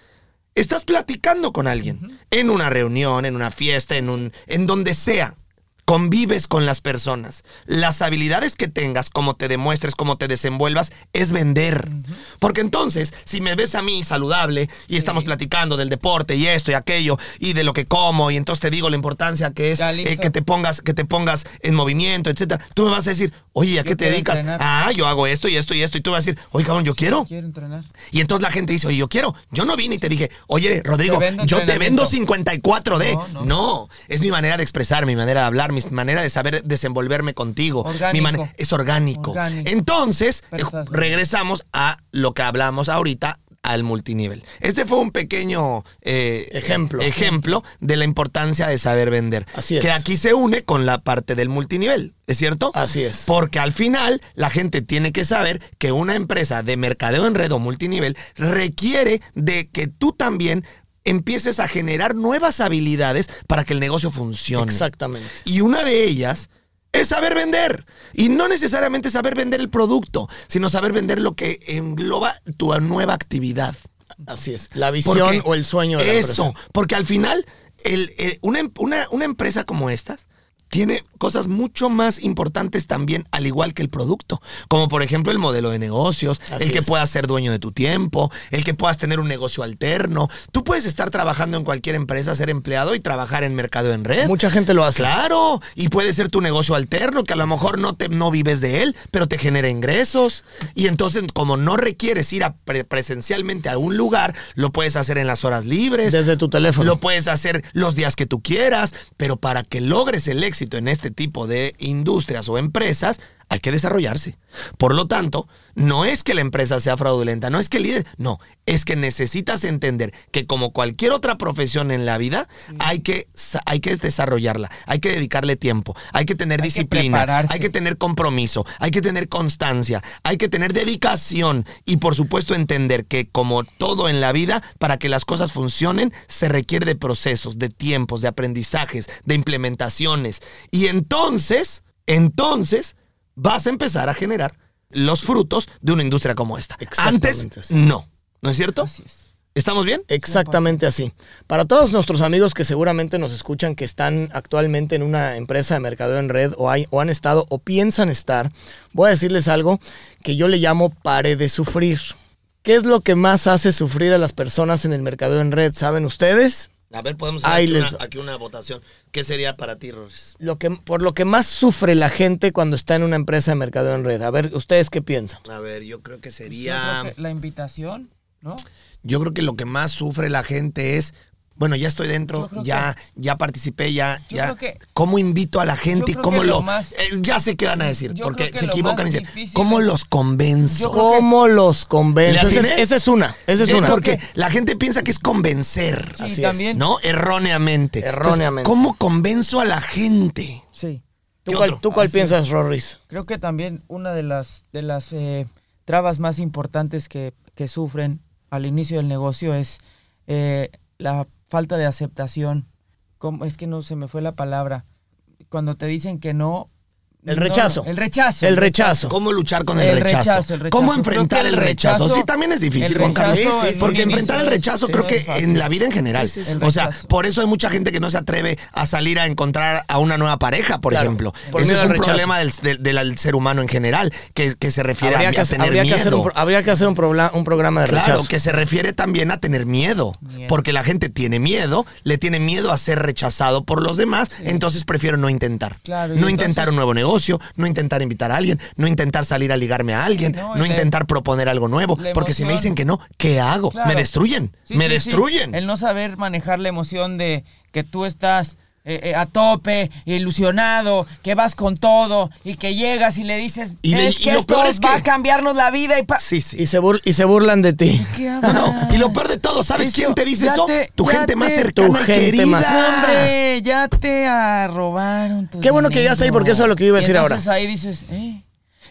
estás platicando con alguien en una reunión, en una fiesta, en un en donde sea. Convives con las personas. Las habilidades que tengas, como te demuestres, como te desenvuelvas, es vender. Porque entonces, si me ves a mí saludable y estamos platicando del deporte y esto y aquello y de lo que como y entonces te digo la importancia que es eh, que te pongas que te pongas en movimiento, etcétera, tú me vas a decir, oye, ¿a Yo qué te dedicas? entrenar. Ah, yo hago esto y esto y esto y tú vas a decir, oye, cabrón, yo quiero. Quiero entrenar. Y entonces la gente dice, oye, yo quiero. Yo no vine y te dije, oye, Rodrigo, Te yo te vendo entrenamiento. 54D. No, No, no. es mi manera de expresar, mi manera de hablar, mi manera de saber desenvolverme contigo. mi Orgánico. es orgánico. Orgánico. Entonces, eh, regresamos a lo que hablamos ahorita al multinivel. Este fue un pequeño eh, Ejemplo. ejemplo de la importancia de saber vender. Así es. Que aquí se une con la parte del multinivel, ¿es cierto? Así es. Porque al final la gente tiene que saber que una empresa de mercadeo en red o multinivel requiere de que tú también empieces a generar nuevas habilidades para que el negocio funcione. Exactamente. Y una de ellas es saber vender. Y no necesariamente saber vender el producto, sino saber vender lo que engloba tu nueva actividad. Así es. La visión Porque o el sueño de la Eso, porque al final, el- el- una, una- una empresa como estas tiene cosas mucho más importantes también, al igual que el producto. Como por ejemplo el modelo de negocios, Así el que es. puedas ser dueño de tu tiempo, el que puedas tener un negocio alterno. Tú puedes estar trabajando en cualquier empresa, ser empleado y trabajar en mercado en red. Mucha gente lo hace. Claro, y puede ser tu negocio alterno, que a lo mejor no, te, no vives de él, pero te genera ingresos. Y entonces, como no requieres ir a pre- presencialmente a un lugar, lo puedes hacer en las horas libres. Desde tu teléfono. Lo puedes hacer los días que tú quieras, pero para que logres el éxito en este tipo de industrias o empresas, hay que desarrollarse. Por lo tanto, no es que la empresa sea fraudulenta, no es que el líder, no, es que necesitas entender que como cualquier otra profesión en la vida, hay que, hay que desarrollarla, hay que dedicarle tiempo, hay que tener Hay disciplina, hay que tener compromiso, hay que tener constancia, hay que tener dedicación y por supuesto entender que como todo en la vida, para que las cosas funcionen, se requiere de procesos, de tiempos, de aprendizajes, de implementaciones. Y entonces, entonces, vas a empezar a generar los frutos de una industria como esta. Exactamente Antes, así. no. ¿No es cierto? Así es. ¿Estamos bien? Exactamente así. Para todos nuestros amigos que seguramente nos escuchan, que están actualmente en una empresa de mercadeo en red o, hay, o han estado o piensan estar, voy a decirles algo que yo le llamo pare de sufrir. ¿Qué es lo que más hace sufrir a las personas en el mercadeo en red? ¿Saben ustedes? A ver, podemos Ahí hacer aquí, les una, va. aquí una votación. ¿Qué sería para ti, Rorris? Lo que, por lo que más sufre la gente cuando está en una empresa de mercadeo en red. A ver, ¿ustedes qué piensan? A ver, yo creo que sería... creo que la invitación, ¿no? Yo creo que lo que más sufre la gente es, bueno, ya estoy dentro, ya, ya participé, ya, ya. que- ¿Cómo invito a la gente? creo ¿Cómo lo, lo más- eh, ya sé qué van a decir, porque se equivocan y dicen, ¿cómo es- los convenzo? Que- ¿Cómo los convenzo? ¿Le Esa es, esa es una, esa es una. Porque la gente piensa que es convencer, Sí, Así es. también. ¿no? Erróneamente. Erróneamente. Entonces, ¿Cómo convenzo a la gente? Sí. ¿Tú ¿Qué cuál, tú cuál piensas, Rorris? Creo que también una de las, de las eh, trabas más importantes que, que sufren al inicio del negocio es eh, la falta de aceptación. ¿Cómo? Es que no se me fue la palabra. Cuando te dicen que no. El no, rechazo. el rechazo. El rechazo. ¿Cómo luchar con el, El rechazo? rechazo, el rechazo. ¿Cómo enfrentar el el rechazo? rechazo- Sí, también es difícil, Juan Carlos. Sí, sí, Porque enfrentar el rechazo creo que en la vida en general. Sí, sí, sí. El O sea, por eso hay mucha gente que no se atreve a salir a encontrar a una nueva pareja, por Claro, ejemplo. por Eso es un rechazo. problema del, del- del ser humano en general, que, que se refiere Habría a, que, a tener habría que miedo. hacer un, habría que hacer un, probla- un programa de Claro, rechazo. que se refiere también a tener miedo, Miedo. porque la gente tiene miedo, le tiene miedo a ser rechazado por los demás, entonces prefiero no intentar. Claro, no intentar un nuevo negocio, no intentar invitar a alguien, no intentar salir a ligarme a alguien, no, intentar proponer algo nuevo, porque si me dicen que no, ¿qué hago? Claro. Me destruyen, Sí, me sí, sí. destruyen. El no saber manejar la emoción de que tú estás eh, eh, a tope, ilusionado, que vas con todo y que llegas y le dices, Y le- es y que esto va que- a cambiarnos la vida y pa-". Sí, sí. Y se, bur- y se burlan de ti. ¿Qué (laughs) No, no, hablas? y lo peor de todo, ¿sabes Eso, quién te dice ya eso? te- tu ya gente más cercana Tu gente querida. más- Hombre, ya te robaron tu Qué bueno que llegaste ahí, porque eso es lo que iba a decir ahora. ahí dices, eh,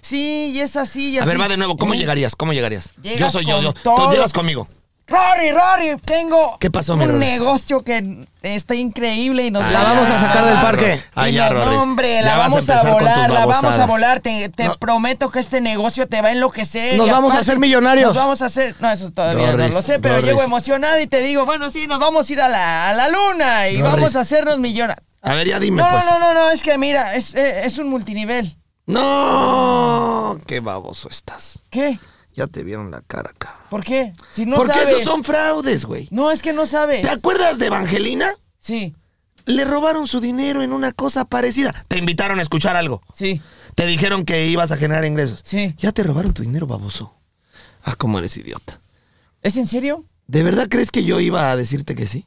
sí, y es así, y A así. ver, va de nuevo, ¿cómo Eh, llegarías? ¿Cómo llegarías? Yo soy yo, con yo. Tú todo. llegas conmigo. Rory, Rory, tengo ¿Qué pasó, mi un Rory? negocio que está increíble y nos La vamos a sacar del parque. Ah, ya, no, no, hombre, Ya la vas a vamos a, empezar con tus volar, la vamos a babosadas. volar. Te, prometo que este negocio te va a enloquecer. Nos y vamos a hacer millonarios. Nos vamos a hacer. No, eso todavía no lo sé, pero Rorris. llego emocionado y te digo, bueno, sí, nos vamos a ir a la, a la luna y Rorris. vamos a hacernos millonarios. A ver, ya dime, No, pues. no, no, no, no, es que mira, es, eh, es un multinivel. No, qué baboso estás. ¿Qué? Ya te vieron la cara, cabrón. ¿Por qué? Si no Porque sabes. esos son fraudes, güey. No, es que no sabes. ¿Te acuerdas de Evangelina? Sí, Le robaron su dinero en una cosa parecida. Te invitaron a escuchar algo. sí, Te dijeron que ibas a generar ingresos. sí. Ya te robaron tu dinero, baboso. Ah, cómo eres idiota. ¿Es en serio? ¿De verdad crees que yo iba a decirte que sí?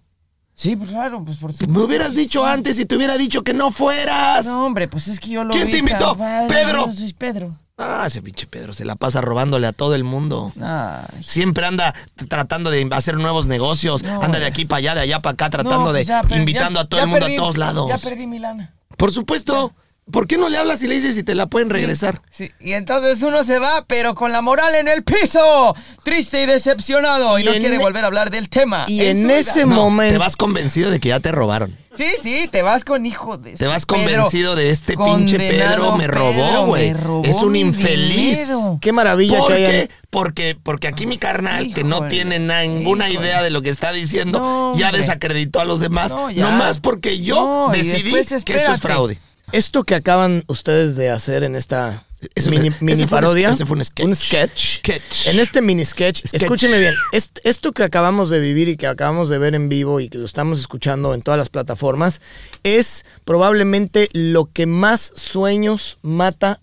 Sí, pues claro, pues por supuesto. Me hubieras dicho antes y te hubiera dicho que no fueras. No, hombre, pues es que yo lo ¿Quién vi te invitó? ¿Pedro? Yo soy Pedro. Ah, ese pinche Pedro se la pasa robándole a todo el mundo. Ay. Siempre anda tratando de hacer nuevos negocios, No, anda de aquí para allá, de allá para acá, tratando No, de pues ya, pero invitando ya- a todo el mundo perdí- a todos lados. Ya perdí mi lana. Por supuesto. ¿Por qué no le hablas y le dices si te la pueden regresar? Sí, y entonces uno se va, pero con la moral en el piso, triste y decepcionado, y, Y no quiere e- volver a hablar del tema. Y en vida. ese No, momento. te vas convencido de que ya te robaron. Sí, sí, te vas con hijo de... Te vas Pedro. convencido de este pinche Pedro me robó, güey. me robó Es un infeliz. dinero. Qué maravilla ¿Por que hayan. qué? Porque, porque aquí mi carnal, que no tiene ninguna híjole. idea de lo que está diciendo, No, ya hombre. desacreditó a los demás. No, ya. Nomás porque yo decidí que esto es fraude. Esto que acaban ustedes de hacer en esta mini, fue- mini ese fue un- parodia. ese fue un sketch. sketch. Sketch. En este mini sketch, Sketch. escúchenme bien. est- esto que acabamos de vivir y que acabamos de ver en vivo y que lo estamos escuchando en todas las plataformas es probablemente lo que más sueños mata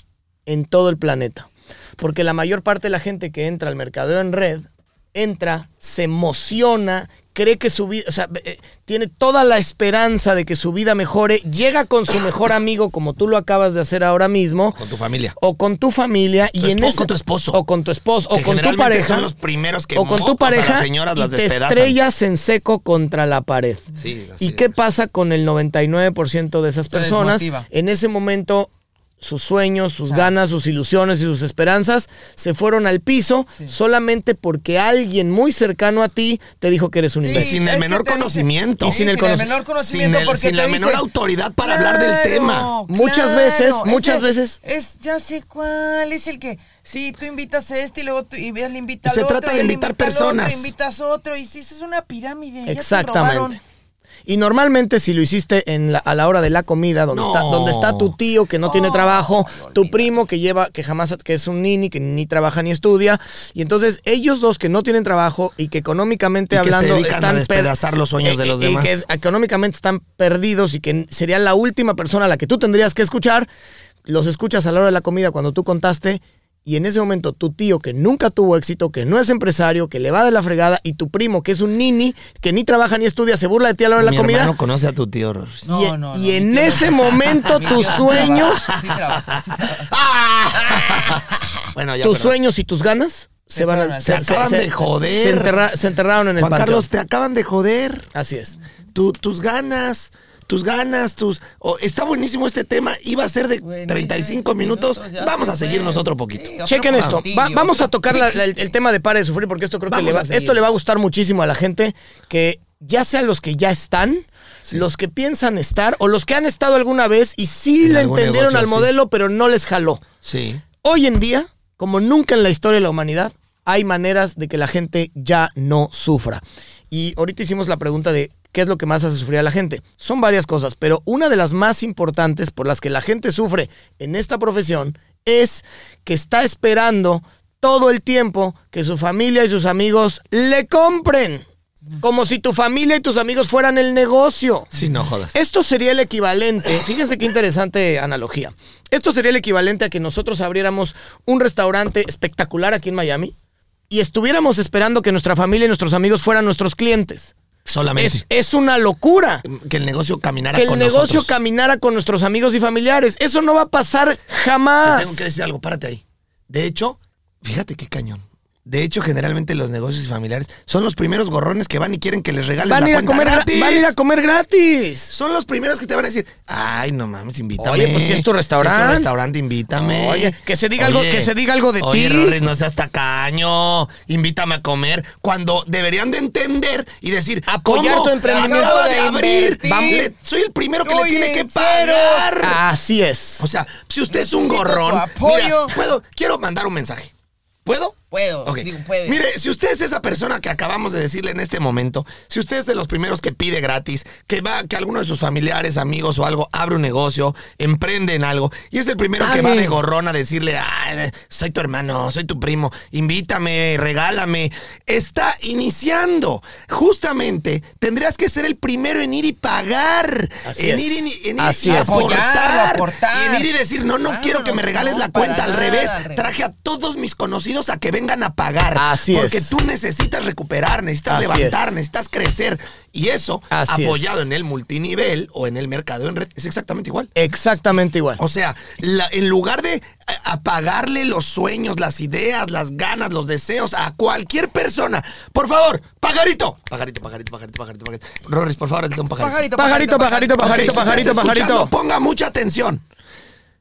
en todo el planeta. Porque la mayor parte de la gente que entra al mercadeo en red entra, se emociona, cree que su vida, o sea, eh, tiene toda la esperanza de que su vida mejore, llega con su mejor amigo como tú lo acabas de hacer ahora mismo. Con tu familia. O con tu familia Tu y en ese, con tu esposo. o con tu esposo o con tu pareja son los primeros que o con tu las pareja señoras y las te estrellas en seco contra la pared. Sí, así ¿Y es. qué pasa con el 99% de esas Se personas? desmotiva. En ese momento sus sueños, sus ganas, sus ilusiones y sus esperanzas se fueron al piso solamente porque alguien muy cercano a ti te dijo que eres un Sí, imbécil. sin el menor conocimiento. Y sin el menor conocimiento porque sin la menor autoridad para hablar del tema. Claro, Muchas veces, muchas ese- veces. Es, ya sé cuál, es el que, sí, tú invitas a este y luego tú, y él invita Y al se otro. trata de invitar invita al otro, personas. invitas otro, y sí, eso es una pirámide. ya te Exactamente. Y normalmente si lo hiciste en la- a la hora de la comida, donde, No. está, donde está tu tío que no tiene trabajo, tu primo que lleva, que jamás, que es un nini, que ni trabaja ni estudia, y entonces ellos dos que no tienen trabajo y que económicamente Y que se hablando a están despedazar los sueños de los y demás. que económicamente están perdidos y que sería la última persona a la que tú tendrías que escuchar, los escuchas a la hora de la comida cuando tú contaste. Y en ese momento tu tío que nunca tuvo éxito, que no es empresario, que le va de la fregada, y tu primo que es un nini, que ni trabaja ni estudia, se burla de ti a la hora de la comida. hermano conoce a tu tío. No, y no, no, y en no ese momento (laughs) tus sueños, trabaja. (laughs) Bueno, ya, tus sueños y tus ganas se, Se van a, se, Te acaban de joder. Se, enterra- se enterraron en el Juan panteón. Carlos, te acaban de joder. Así es. Tu- tus ganas, tus ganas, tus... oh, está buenísimo este tema. Iba a ser de Buenísimo, 35 minutos. ya Vamos a seguirnos otro poquito. Sí, Chequen esto. Va- vamos a tocar la- la- el, el tema de Pare de Sufrir porque esto creo que le va, esto le va a gustar muchísimo a la gente que ya sean los que ya están, los que piensan estar o los que han estado alguna vez y sí En le entendieron negocio al modelo pero no les jaló. Sí. Hoy en día, como nunca en la historia de la humanidad, hay maneras de que la gente ya no sufra. Y ahorita hicimos la pregunta de qué es lo que más hace sufrir a la gente. Son varias cosas, pero una de las más importantes por las que la gente sufre en esta profesión es que está esperando todo el tiempo que su familia y sus amigos le compren. Como si tu familia y tus amigos fueran el negocio. Sí, no jodas. Esto sería el equivalente, fíjense qué interesante analogía. Esto sería el equivalente a que nosotros abriéramos un restaurante espectacular aquí en Miami y estuviéramos esperando que nuestra familia y nuestros amigos fueran nuestros clientes. Solamente. Es, es una locura. que el negocio caminara Que el con negocio nosotros. caminara con nuestros amigos y familiares. Eso no va a pasar Te jamás. tengo que decir algo, párate ahí. De hecho, fíjate qué cañón. De hecho, generalmente los negocios familiares son los primeros gorrones que van y quieren que les regales Van la ir a comer gra- gratis. van a ir a comer gratis. Son los primeros que te van a decir, ay, no mames, invítame. Oye, pues, si es tu restaurante. Si es tu restaurante, invítame. Oye, que se diga algo- que se diga algo de oye, ti. Rorris, no seas tacaño, invítame a comer. Cuando deberían de entender y decir, Apoyar ¿cómo? tu emprendimiento. Acabo de de abrir. le- soy el primero que le Oye, tiene que pagar. Así es. O sea, si usted es un Necesito gorrón, apoyo. mira, puedo, quiero mandar un mensaje. ¿Puedo? Puedo, Ok. digo, puede. Mire, si usted es esa persona que acabamos de decirle en este momento, si usted es de los primeros que pide gratis, que va, que alguno de sus familiares, amigos o algo abre un negocio, emprende en algo, y es el primero que va de gorrón a decirle, "Ay, soy tu hermano, soy tu primo, invítame, regálame, está iniciando. Justamente tendrías que ser el primero en ir y pagar, Así en es. ir, y- en ir Así y es. aportar, aportar. y en ir y decir, no, no Claro, quiero que me regales no, la cuenta, al nada, revés, al revés. traje a todos mis conocidos comprometidos a que vengan a pagar. Así porque es. tú necesitas recuperar, necesitas Así levantar, es. necesitas crecer. Y eso, Así apoyado es. en el multinivel o en el mercado en red, es exactamente igual. Exactamente igual. O sea, la- en lugar de a- apagarle los sueños, las ideas, las ganas, los deseos a cualquier persona, por favor, pajarito. Pajarito, pajarito, pajarito, pajarito, pajarito. Roris, por favor, un pajarito. Pajarito, pajarito, pajarito, pajarito, está pajarito. escuchando, Ponga mucha atención.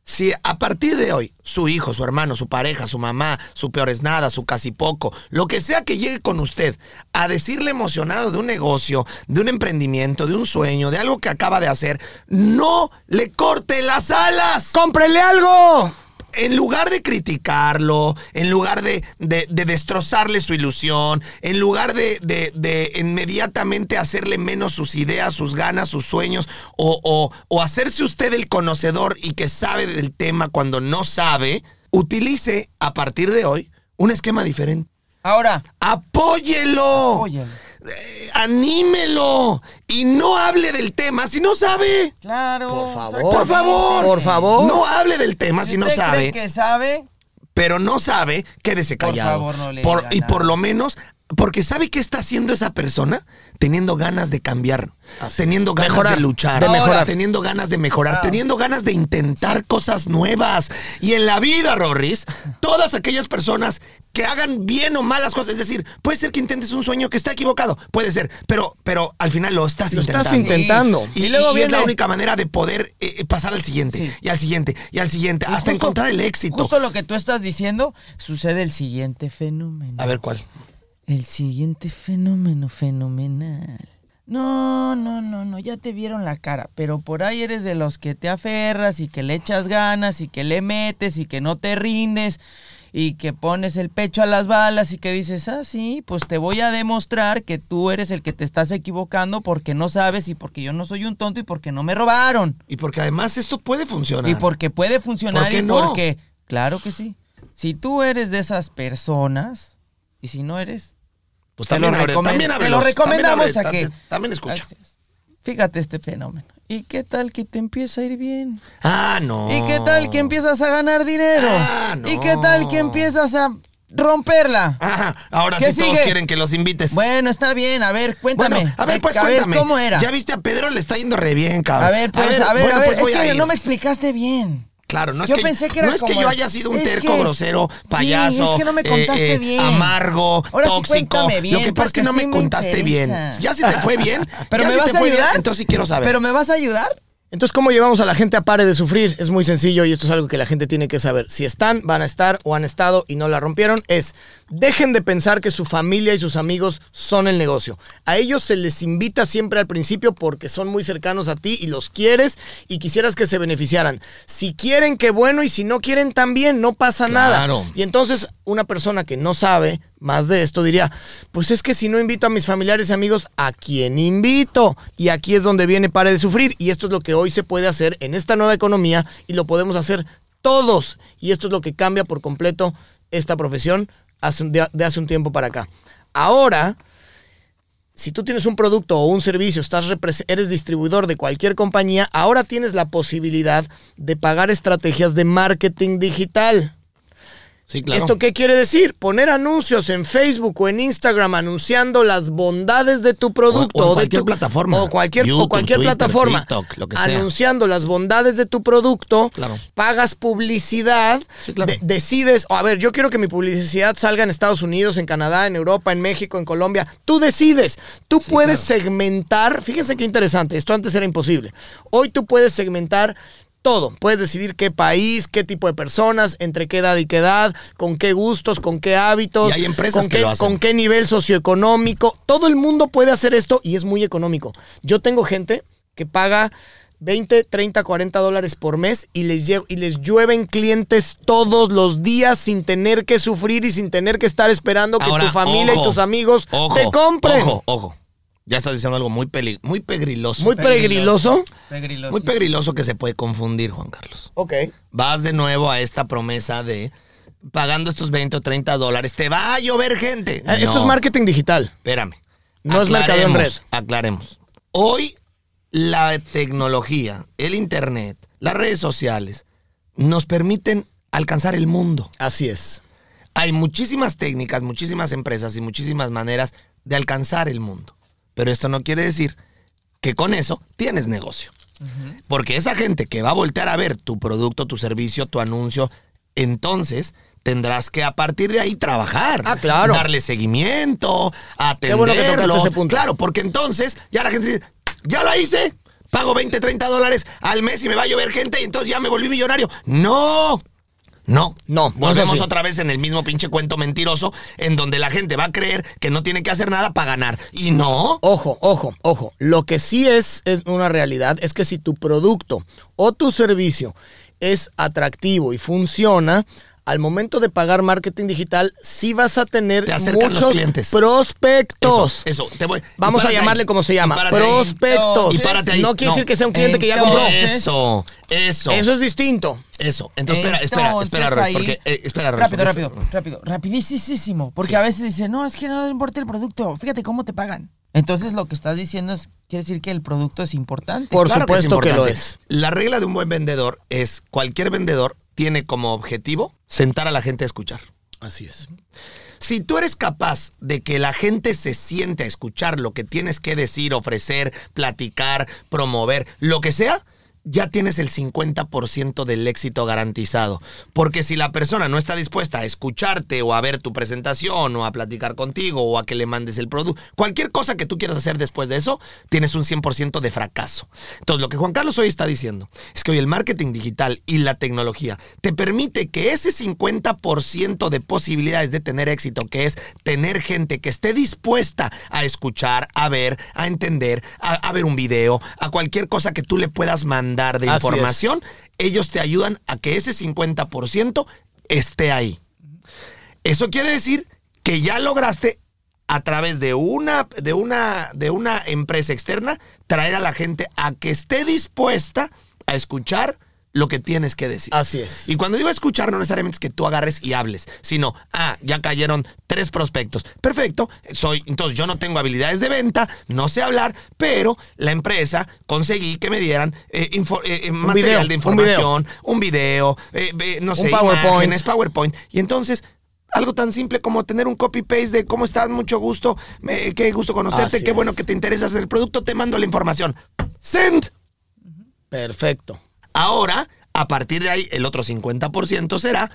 Si a partir de hoy su hijo, su hermano, su pareja, su mamá, su peor es nada, su casi poco, lo que sea que llegue con usted a decirle emocionado de un negocio, de un emprendimiento, de un sueño, de algo que acaba de hacer, no le corte las alas. ¡Cómprele algo! En lugar de criticarlo, en lugar de, de- de destrozarle su ilusión, en lugar de, de- de inmediatamente hacerle menos sus ideas, sus ganas, sus sueños, o, o- o hacerse usted el conocedor y que sabe del tema cuando no sabe, utilice a partir de hoy un esquema diferente. Ahora, Apóyelo. óyelo. Eh, anímelo. Y no hable del tema si no sabe. Claro. Por favor. Por favor. Por favor. No hable del tema si no usted sabe. cree que sabe, pero no sabe, quédese Por callado. favor, no le Por- diga y nada. por lo menos, porque sabe qué está haciendo esa persona, teniendo ganas de cambiar, teniendo ganas Mejorar, de luchar, de mejorar. teniendo ganas de mejorar, Ah. teniendo ganas de intentar cosas nuevas. Y en la vida, Rorris, todas aquellas personas que hagan bien o malas cosas, es decir, puede ser que intentes un sueño que está equivocado, puede ser, pero, pero al final lo estás Lo intentando. estás intentando. Y, Y luego y es la viene- única manera de poder eh, eh, pasar al siguiente, Sí. y al siguiente, y al siguiente, Y hasta justo- encontrar el éxito. Justo lo que tú estás diciendo, sucede el siguiente fenómeno. A ver cuál. El siguiente fenómeno fenomenal. No, no, no, no, ya te vieron la cara, pero por ahí eres de los que te aferras y que le echas ganas y que le metes y que no te rindes y que pones el pecho a las balas y que dices, ah, sí, pues te voy a demostrar que tú eres el que te estás equivocando porque no sabes y porque yo no soy un tonto y porque no me robaron. Y porque además esto puede funcionar. Y porque puede funcionar ¿Por qué y no? porque, claro que sí. Si tú eres de esas personas, y si no eres, pues te lo, también, abre- también te lo recomendamos también a que... También escucha. Fíjate este fenómeno. ¿Y qué tal que te empieza a ir bien? Ah, no. ¿Y qué tal que empiezas a ganar dinero? Ah, no. ¿Y qué tal que empiezas a romperla? Ajá, ahora ¿Qué sí todos quieren que los invites. Bueno, está bien. A ver, cuéntame. Bueno, a ver, pues a cuéntame. ¿Cómo era? Ya viste a Pedro, le está yendo re bien, cabrón. A ver, pues, a ver, a ver. pues es que ir. no me explicaste bien. Claro, no es Yo que, pensé que era no es que yo haya sido un es terco, que- grosero, Sí, payaso, es que no me contaste eh, eh, bien. amargo, Ahora sí tóxico. bien, Lo que pasa es que no me sí me contaste bien. Ya si te fue bien, (laughs) ¿Pero ya me si vas te a fue bien, ayudar? entonces sí quiero saber. ¿Pero me vas a ayudar? Entonces, ¿cómo llevamos a la gente a pare de sufrir? Es muy sencillo y esto es algo que la gente tiene que saber. Si están, van a estar o han estado y no la rompieron, es dejen de pensar que su familia y sus amigos son el negocio. A ellos se les invita siempre al principio porque son muy cercanos a ti y los quieres y quisieras que se beneficiaran. Si quieren, qué bueno, y si no quieren, también, no pasa nada. Claro. Y entonces, una persona que no sabe más de esto diría, pues es que si no invito a mis familiares y amigos, ¿a quién invito? Y aquí es donde viene Pare de Sufrir. Y esto es lo que hoy se puede hacer en esta nueva economía y lo podemos hacer todos. Y esto es lo que cambia por completo esta profesión de, hace un tiempo para acá. Ahora, si tú tienes un producto o un servicio, estás eres distribuidor de cualquier compañía, ahora tienes la posibilidad de pagar estrategias de marketing digital. Sí, claro. ¿Esto qué quiere decir? Poner anuncios en Facebook o en Instagram anunciando las bondades de tu producto O- o en de cualquier tu- plataforma. o cualquier, o cualquier Twitter, plataforma TikTok, lo que sea. anunciando las bondades de tu producto, Claro. pagas publicidad, Sí, claro. de- decides, a ver, yo quiero que mi publicidad salga en Estados Unidos, en Canadá, en Europa, en México, en Colombia. Tú decides, tú puedes segmentar, fíjense qué interesante, esto antes era imposible. Hoy tú puedes segmentar todo. Puedes decidir qué país, qué tipo de personas, entre qué edad y qué edad, con qué gustos, con qué hábitos, Y hay empresas con, que qué, lo hacen. con qué nivel socioeconómico. Todo el mundo puede hacer esto y es muy económico. Yo tengo gente que paga 20, 30, 40 dólares por mes y les, y les llueven clientes todos los días sin tener que sufrir y sin tener que estar esperando que Ahora, tu familia ojo, y tus amigos ojo, te compren. Ojo, ojo. Ya estás diciendo algo muy, peli muy pegriloso. Muy pegriloso. Pegriloso. Muy pegriloso que se puede confundir, Juan Carlos. Ok. Vas de nuevo a esta promesa de pagando estos 20 o 30 dólares, te va a llover gente. Eh, Esto es marketing digital. Espérame. No es mercadeo en red. Aclaremos. Hoy la tecnología, el internet, las redes sociales nos permiten alcanzar el mundo. Así es. Hay muchísimas técnicas, muchísimas empresas y muchísimas maneras de alcanzar el mundo. Pero esto no quiere decir que con eso tienes negocio. Porque esa gente que va a voltear a ver tu producto, tu servicio, tu anuncio, entonces tendrás que a partir de ahí trabajar. Ah, claro. Darle seguimiento, atenderlo. bueno que ese punto. Claro, porque entonces ya la gente dice, ya la hice, pago 20, 30 dólares al mes y me va a llover gente y entonces ya me volví millonario. No. No, No, no Volvemos así. otra vez en el mismo pinche cuento mentiroso en donde la gente va a creer que no tiene que hacer nada para ganar. Y no. Ojo, ojo, ojo. Lo que sí es, es una realidad es que si tu producto o tu servicio es atractivo y funciona, al momento de pagar marketing digital, sí vas a tener muchos clientes. prospectos. Eso, eso, te voy. Vamos a llamarle ahí, como se y llama. ahí. Prospectos. Y párate ahí. No quiere decir que sea un cliente que ya compró. Eso, eso. Eso es distinto. Eso. Entonces, espera, espera, espera, Roy, ahí- porque, eh, espera, rápido, porque- rápido, rápido, rapidísimo. Porque a veces dicen, no, es que no importa el producto, fíjate cómo te pagan. Entonces lo que estás diciendo es, quiere decir que el producto es importante. Por Claro supuesto que, lo es. La regla de un buen vendedor es cualquier vendedor tiene como objetivo sentar a la gente a escuchar. Así es. Si tú eres capaz de que la gente se siente a escuchar lo que tienes que decir, ofrecer, platicar, promover, lo que sea, ya tienes el 50% del éxito garantizado. Porque si la persona no está dispuesta a escucharte o a ver tu presentación o a platicar contigo o a que le mandes el producto, cualquier cosa que tú quieras hacer después de eso, tienes un 100% de fracaso. Entonces, lo que Juan Carlos hoy está diciendo es que hoy el marketing digital y la tecnología te permite que ese 50% de posibilidades de tener éxito, que es tener gente que esté dispuesta a escuchar, a ver, a entender, a, a ver un video, a cualquier cosa que tú le puedas mandar de Así información, ellos te ayudan a que ese 50% esté ahí. Eso quiere decir que ya lograste a través de una, de una, de una empresa externa traer a la gente a que esté dispuesta a escuchar lo que tienes que decir. Así es. Y cuando digo escuchar, no necesariamente es que tú agarres y hables, sino, ah, ya cayeron tres prospectos. Perfecto, soy, entonces yo no tengo habilidades de venta, no sé hablar, pero la empresa conseguí que me dieran eh, info- eh, eh, material video, de un video. información, un video, eh, no sé, PowerPoint. imágenes, PowerPoint. Y entonces, algo tan simple como tener un copy-paste de cómo estás, mucho gusto, me- qué gusto conocerte, Así qué bueno que te interesas en el producto, te mando la información. Send. Perfecto. Ahora, a partir de ahí, el otro 50% será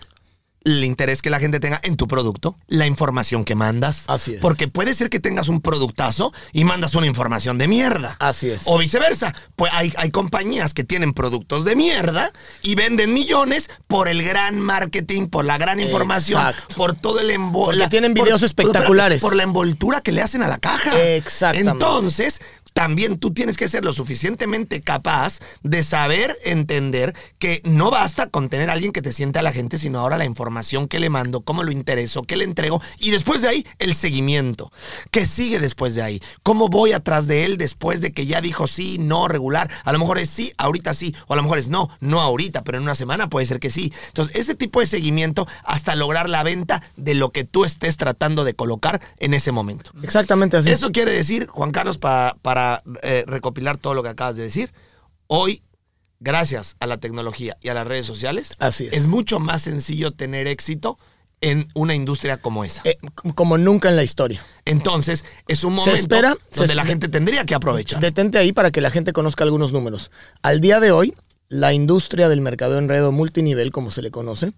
el interés que la gente tenga en tu producto, la información que mandas. Así es. Porque puede ser que tengas un productazo y mandas una información de mierda. Así es. O viceversa. Pues hay, hay compañías que tienen productos de mierda y venden millones por el gran marketing, por la gran información, Exacto. por todo el envo- Porque tienen videos por- espectaculares. Por la envoltura que le hacen a la caja. Exactamente. Entonces, también tú tienes que ser lo suficientemente capaz de saber entender que no basta con tener a alguien que te siente a la gente, sino ahora la información que le mando, cómo lo intereso, qué le entrego y después de ahí el seguimiento. ¿Qué sigue después de ahí? ¿Cómo voy atrás de él después de que ya dijo sí, no, regular? A lo mejor es sí, ahorita sí, o a lo mejor es no, no ahorita, pero en una semana puede ser que sí. Entonces, ese tipo de seguimiento hasta lograr la venta de lo que tú estés tratando de colocar en ese momento. Exactamente así. Eso quiere decir, Juan Carlos, pa- para eh, recopilar todo lo que acabas de decir, hoy, gracias a la tecnología y a las redes sociales, Así es. mucho más sencillo tener éxito en una industria como esa. Eh, como nunca en la historia. Entonces, es un se momento espera- se donde la gente tendría que aprovechar. Detente ahí para que la gente conozca algunos números. Al día de hoy, la industria del mercado enredo multinivel, como se le conoce,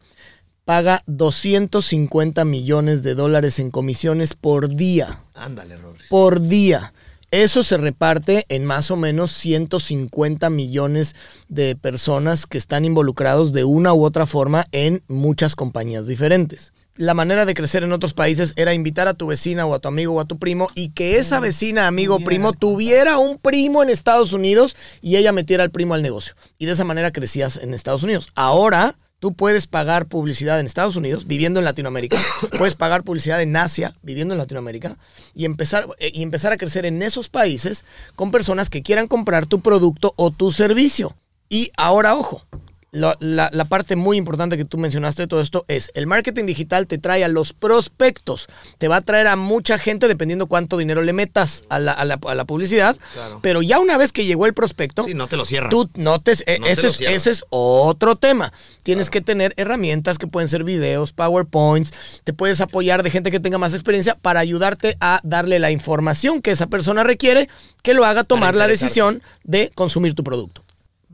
paga 250 millones de dólares en comisiones por día. Ándale, Rorris. Por día. Eso se reparte en más o menos 150 millones de personas que están involucrados de una u otra forma en muchas compañías diferentes. La manera de crecer en otros países era invitar a tu vecina o a tu amigo o a tu primo y que esa vecina, amigo o primo tuviera un primo en Estados Unidos y ella metiera al primo al negocio. Y de esa manera crecías en Estados Unidos. Ahora tú puedes pagar publicidad en Estados Unidos viviendo en Latinoamérica, (coughs) puedes pagar publicidad en Asia viviendo en Latinoamérica y empezar, eh, y empezar a crecer en esos países con personas que quieran comprar tu producto o tu servicio. Y ahora, ojo, la, la- la parte muy importante que tú mencionaste de todo esto es el marketing digital te trae a los prospectos, te va a traer a mucha gente dependiendo cuánto dinero le metas a la, a la- a la publicidad, Claro. pero ya una vez que llegó el prospecto, Sí, no te lo cierran. Tú no te, eh, No te ese, es, ese es otro tema. Tienes que tener herramientas que pueden ser videos, PowerPoints, te puedes apoyar de gente que tenga más experiencia para ayudarte a darle la información que esa persona requiere que lo haga tomar la decisión de consumir tu producto.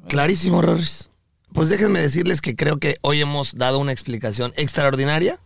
Clarísimo, Rorris. Pues déjenme decirles que creo que hoy hemos dado una explicación extraordinaria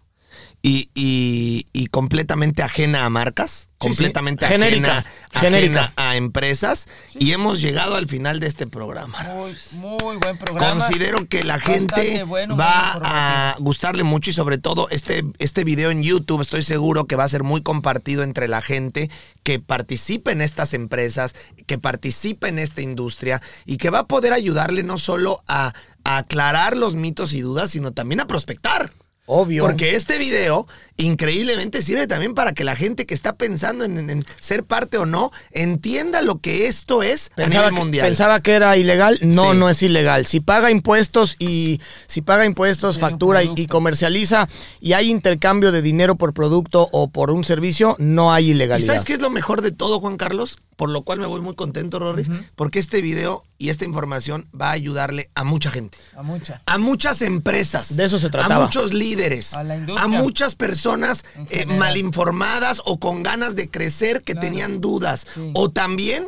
y, y- y completamente ajena a marcas, Sí, completamente sí. Genérica, ajena, genérica. ajena a empresas y hemos llegado al final de este programa. Muy, muy buen programa. Considero que la gente bueno, va a gustarle mucho y sobre todo este, este video en YouTube estoy seguro que va a ser muy compartido entre la gente que participa en estas empresas, que participa en esta industria y que va a poder ayudarle no solo a, a aclarar los mitos y dudas, sino también a prospectar. Obvio. Porque este video increíblemente sirve también para que la gente que está pensando en, en- en ser parte o no entienda lo que esto es a Pensaba que, mundial. pensaba que era ilegal. No, Sí. no es ilegal. Si paga impuestos y si paga impuestos, factura y, y comercializa y hay intercambio de dinero por producto o por un servicio, no hay ¿Y ilegalidad. sabes qué es lo mejor de todo, Juan Carlos? Por lo cual me voy muy contento, Rorris, porque este video y esta información va a ayudarle a mucha gente. A mucha. A muchas empresas. De eso se A trataba. muchos líderes. A la industria. a muchas personas En eh, mal informadas o con ganas de crecer que Claro. tenían dudas. Sí. O también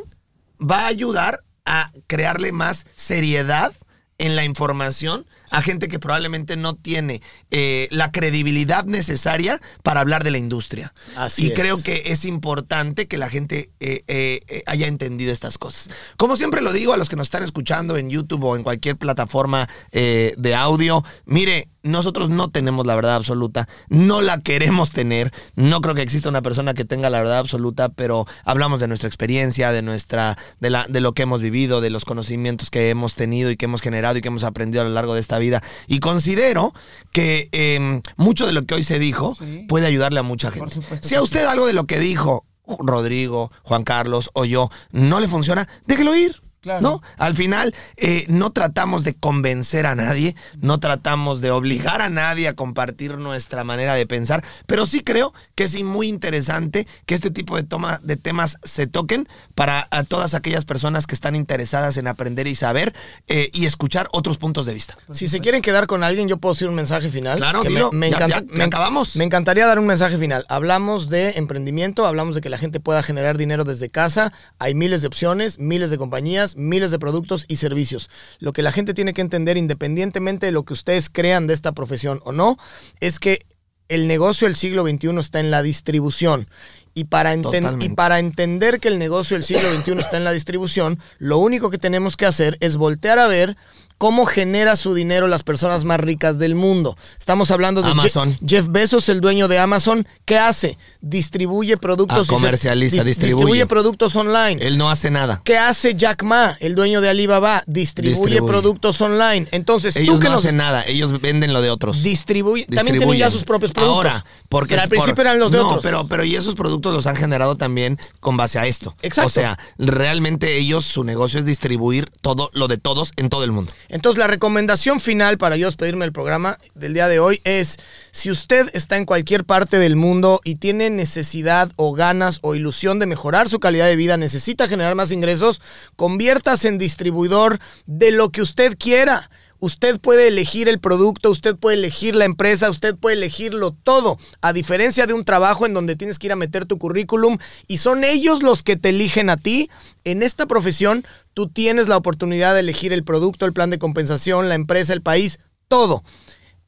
va a ayudar a crearle más seriedad en la información a gente que probablemente no tiene eh, la credibilidad necesaria para hablar de la industria. Así y es. creo que es importante que la gente eh, eh, eh, haya entendido estas cosas. Como siempre lo digo a los que nos están escuchando en YouTube o en cualquier plataforma eh, de audio, mire, nosotros no tenemos la verdad absoluta, no la queremos tener, no creo que exista una persona que tenga la verdad absoluta, pero hablamos de nuestra experiencia, de nuestra, de la, de lo que hemos vivido, de los conocimientos que hemos tenido y que hemos generado y que hemos aprendido a lo largo de esta vida. Y considero que eh, mucho de lo que hoy se dijo Sí. puede ayudarle a mucha Por gente. supuesto Si a usted algo de lo que dijo Rodrigo, Juan Carlos o yo no le funciona, déjelo ir. Claro. ¿No? Al final, eh, no tratamos de convencer a nadie, no tratamos de obligar a nadie a compartir nuestra manera de pensar, pero sí creo que es muy interesante que este tipo de, toma, de temas se toquen para a todas aquellas personas que están interesadas en aprender y saber eh, y escuchar otros puntos de vista. Si se quieren quedar con alguien, yo puedo decir un mensaje final. Claro. Ya- encanta- ya me- acabamos. Me encantaría dar un mensaje final. Hablamos de emprendimiento, hablamos de que la gente pueda generar dinero desde casa. Hay miles de opciones, miles de compañías, miles de productos y servicios. Lo que la gente tiene que entender, independientemente de lo que ustedes crean de esta profesión o no, es que el negocio del siglo XXI está en la distribución. Y para, y para entender que el negocio del siglo XXI está en la distribución, lo único que tenemos que hacer es voltear a ver cómo genera su dinero las personas más ricas del mundo. Estamos hablando de Je-. Jeff Bezos, el dueño de Amazon. ¿Qué hace? Distribuye productos. Ah, comercializa, dis- distribuye. productos online. Él no hace nada. ¿Qué hace Jack Ma, el dueño de Alibaba? Distribuye, Distribuye. productos online. Entonces, Ellos tú que no nos hacen nada, ellos venden lo de otros. distribuye, también tienen ya sus propios productos. Ahora, porque Pero al principio eran los de no, otros. pero pero y esos productos los han generado también con base a esto. Exacto. O sea, realmente ellos su negocio es distribuir todo lo de todos en todo el mundo. Entonces, la recomendación final para yo despedirme del programa del día de hoy es, si usted está en cualquier parte del mundo y tiene necesidad o ganas o ilusión de mejorar su calidad de vida, necesita generar más ingresos, conviértase en distribuidor de lo que usted quiera. Usted puede elegir el producto, usted puede elegir la empresa, usted puede elegirlo todo. A diferencia de un trabajo en donde tienes que ir a meter tu currículum y son ellos los que te eligen a ti, en esta profesión tú tienes la oportunidad de elegir el producto, el plan de compensación, la empresa, el país, todo.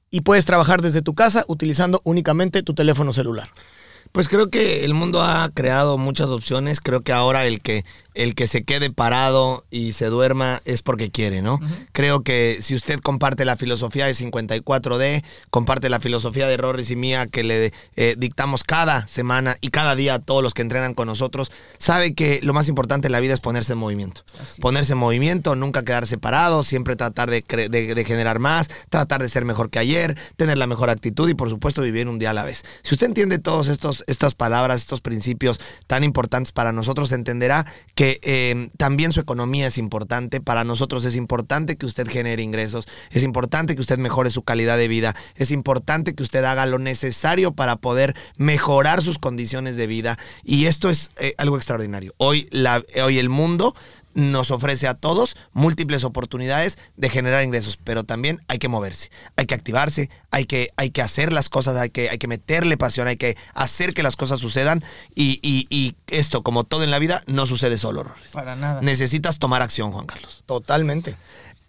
Y puedes trabajar desde tu casa utilizando únicamente tu teléfono celular. Pues creo que el mundo ha creado muchas opciones. Creo que ahora el que, el que se quede parado y se duerma es porque quiere, ¿no? Creo que si usted comparte la filosofía de 54D, comparte la filosofía de Rorris y mía que le eh, dictamos cada semana y cada día a todos los que entrenan con nosotros, sabe que lo más importante en la vida es ponerse en movimiento. Así es. Ponerse en movimiento, nunca quedarse parado, siempre tratar de, de- de generar más, tratar de ser mejor que ayer, tener la mejor actitud y por supuesto vivir un día a la vez. Si usted entiende estos estas palabras, estos principios tan importantes para nosotros, entenderá que eh, también su economía es importante. Para nosotros es importante que usted genere ingresos, es importante que usted mejore su calidad de vida, es importante que usted haga lo necesario para poder mejorar sus condiciones de vida. Y esto es eh, algo extraordinario. Hoy, la, hoy el mundo nos ofrece a todos múltiples oportunidades de generar ingresos, pero también hay que moverse, hay que activarse, hay que, hay que hacer las cosas, hay que, hay que meterle pasión, hay que hacer que las cosas sucedan y, y- y esto, como todo en la vida, no sucede solo, Rorris. Para nada. Necesitas tomar acción, Juan Carlos. Totalmente.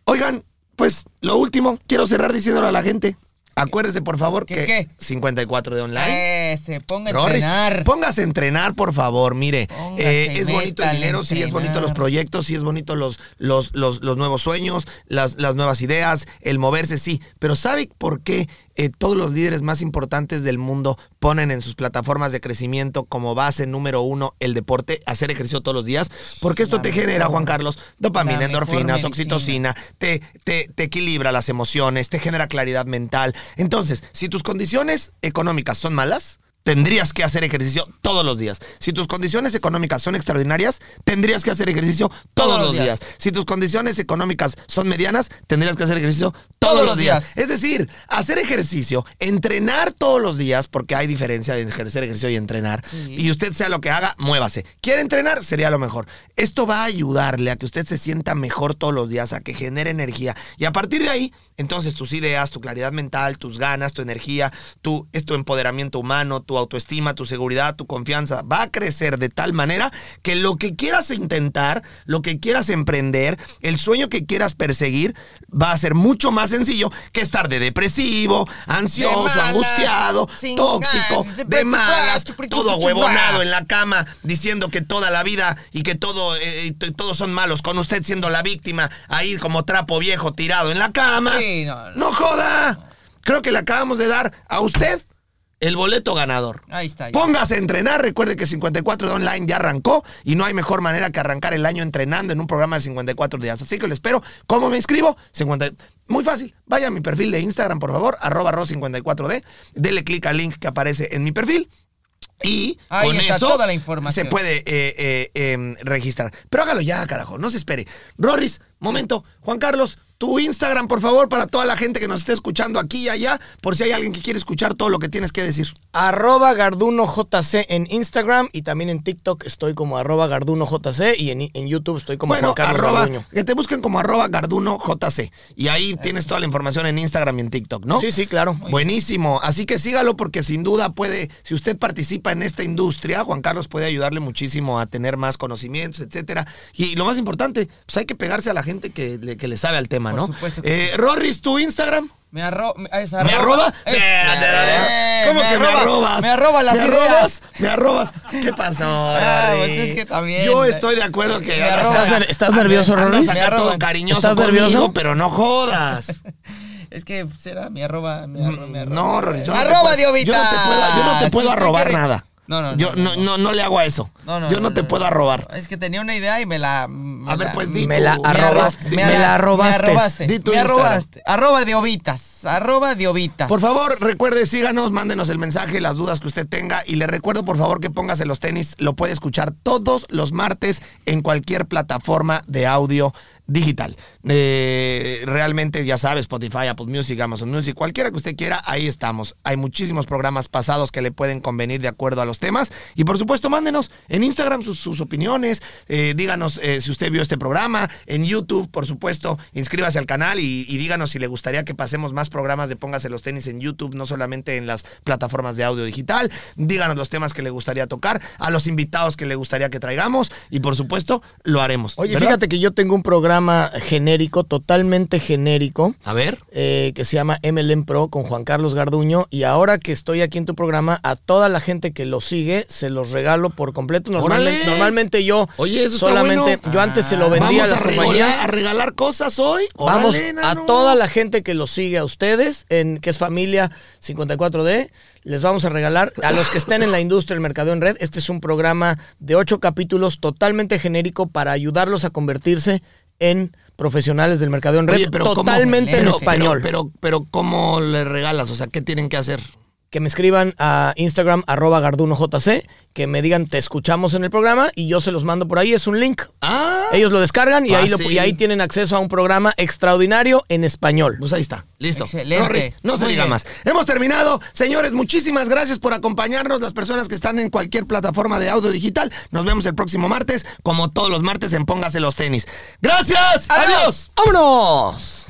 Oigan, pues lo último, quiero cerrar diciéndole a la gente, acuérdese por favor ¿Qué, que qué? 54 de online. Eh, se ponga a entrenar. póngase a entrenar, por favor. Mire, eh, es bonito el dinero, sí, es bonito los proyectos, sí, es bonito los, los, los, los nuevos sueños, las, las nuevas ideas, el moverse, sí. Pero ¿sabe por qué eh, todos los líderes más importantes del mundo ponen en sus plataformas de crecimiento como base número uno el deporte, hacer ejercicio todos los días? Porque esto La te mejor- genera, Juan Carlos, dopamina, endorfinas, medicina. oxitocina, te, te, te equilibra las emociones, te genera claridad mental. Entonces, si tus condiciones económicas son malas, tendrías que hacer ejercicio todos los días. Si tus condiciones económicas son extraordinarias, tendrías que hacer ejercicio todos, los días. Si tus condiciones económicas son medianas, tendrías que hacer ejercicio todos, los días. Es decir, hacer ejercicio, entrenar todos los días, porque hay diferencia de ejercer ejercicio y entrenar. Sí. Y usted sea lo que haga, muévase. ¿Quiere entrenar? Sería lo mejor. Esto va a ayudarle a que usted se sienta mejor todos los días, a que genere energía. Y a partir de ahí, entonces tus ideas, tu claridad mental, tus ganas, tu energía, tu, es tu empoderamiento humano, tu autoestima, tu seguridad, tu confianza, va a crecer de tal manera que lo que quieras intentar, lo que quieras emprender, el sueño que quieras perseguir, va a ser mucho más sencillo que estar de depresivo, ansioso, malas, angustiado, tóxico, de de malas, chupa, todo chupa. huevonado en la cama diciendo que toda la vida y que todo, eh, todos son malos, con usted siendo la víctima, ahí como trapo viejo tirado en la cama. Sí, no, no. ¡No joda! Creo que le acabamos de dar a usted el boleto ganador. Ahí está. ya. Póngase a entrenar, recuerde que 54 de online ya arrancó y no hay mejor manera que arrancar el año entrenando en un programa de 54 días. Así que lo espero. ¿Cómo me inscribo? 50... Muy fácil. Vaya a mi perfil de Instagram, por favor, arroba ro54d. Dele clic al link que aparece en mi perfil. Y Ahí con está eso toda la información. se puede eh, eh, eh, registrar. Pero hágalo ya, carajo, no se espere. Rorris, momento. Juan Carlos, tu Instagram, por favor, para toda la gente que nos esté escuchando aquí y allá, por si hay alguien que quiere escuchar todo lo que tienes que decir. Arroba GardunoJC en Instagram y también en TikTok estoy como arroba GardunoJC y en, en YouTube estoy como bueno, Juan Carlos arroba, Garduño. que te busquen como arroba Garduno JC. Y ahí tienes toda la información en Instagram y en TikTok, ¿no? Sí, sí, claro. Buenísimo. Así que sígalo porque sin duda puede, si usted participa en esta industria, Juan Carlos puede ayudarle muchísimo a tener más conocimientos, etcétera. Y lo más importante, pues hay que pegarse a la gente que le, que le sabe al tema, Por ¿no? supuesto que Eh, Rorris, tu Instagram. Me, arro me, es ¿Me arroba? es- Eh, ¿Cómo me que me arroba- arrobas? Me arroba las ¿Me ideas. arrobas? ¿Me arrobas? ¿Qué pasó, Ah, pues es que también. Yo estoy de acuerdo que... Arroba. ¿Estás ner- estás nervioso, Rorris? todo cariñoso ¿Estás conmigo, nervioso? pero no jodas. (laughs) Es que será mi arroba. Mi arroba, mi arroba. No, Rorris, yo no te arroba puedo- Diobita. Yo no te puedo, yo no te Si puedo usted arrobar quiere- nada. No, no, no, Yo no, no, no, no le hago a eso. No, no, yo no, te puedo arrobar. Es que tenía una idea y me la. me A ver, la- pues, di Me la Me arrobas- arro- me la arrobaste. Me arrobaste. Di tu me Instagram. arrobaste. Arroba Diovitas. Arroba Diovitas. Por favor, recuerde, síganos, mándenos el mensaje, las dudas que usted tenga. Y le recuerdo, por favor, que póngase los tenis. Lo puede escuchar todos los martes en cualquier plataforma de audio digital. Eh, realmente, ya sabes, Spotify, Apple Music, Amazon Music, cualquiera que usted quiera, ahí estamos. Hay muchísimos programas pasados que le pueden convenir de acuerdo a los temas. Y por supuesto, mándenos en Instagram sus, sus opiniones. eh, díganos eh, si usted vio este programa. En YouTube, por supuesto, inscríbase al canal y, y díganos si le gustaría que pasemos más programas de Póngase los tenis en YouTube, no solamente en las plataformas de audio digital. Díganos los temas que le gustaría tocar, a los invitados que le gustaría que traigamos y por supuesto lo haremos. Oye, ¿verdad? fíjate que yo tengo un programa genérico, totalmente genérico, A ver. eh, que se llama MLM Pro con Juan Carlos Garduño. Y ahora que estoy aquí en tu programa, a toda la gente que lo sigue, se los regalo por completo. Normalmente, normalmente yo Oye, eso está solamente, bueno. yo antes se lo vendía a Vamos las regalar- compañías. a regalar cosas hoy. Vamos Órale, a nano. toda la gente que los sigue a ustedes, en que es familia 54D, les vamos a regalar a los que estén en la industria del mercado en red. Este es un programa de ocho capítulos totalmente genérico para ayudarlos a convertirse en profesionales del mercado en red, Oye, pero totalmente en español. Pero, pero, pero, ¿cómo le regalas? O sea, ¿qué tienen que hacer? Que me escriban a Instagram arroba gardunojc, que me digan te escuchamos en el programa y yo se los mando por ahí. Es un link. Ah, Ellos lo descargan y ahí, lo- y ahí tienen acceso a un programa extraordinario en español. Pues ahí está, listo. Excelente. Rorris, no se Muy diga bien. más. Hemos terminado. Señores, muchísimas gracias por acompañarnos. Las personas que están en cualquier plataforma de audio digital. Nos vemos el próximo martes, como todos los martes en Póngase los tenis. ¡Gracias! ¡Adiós! ¡Vámonos!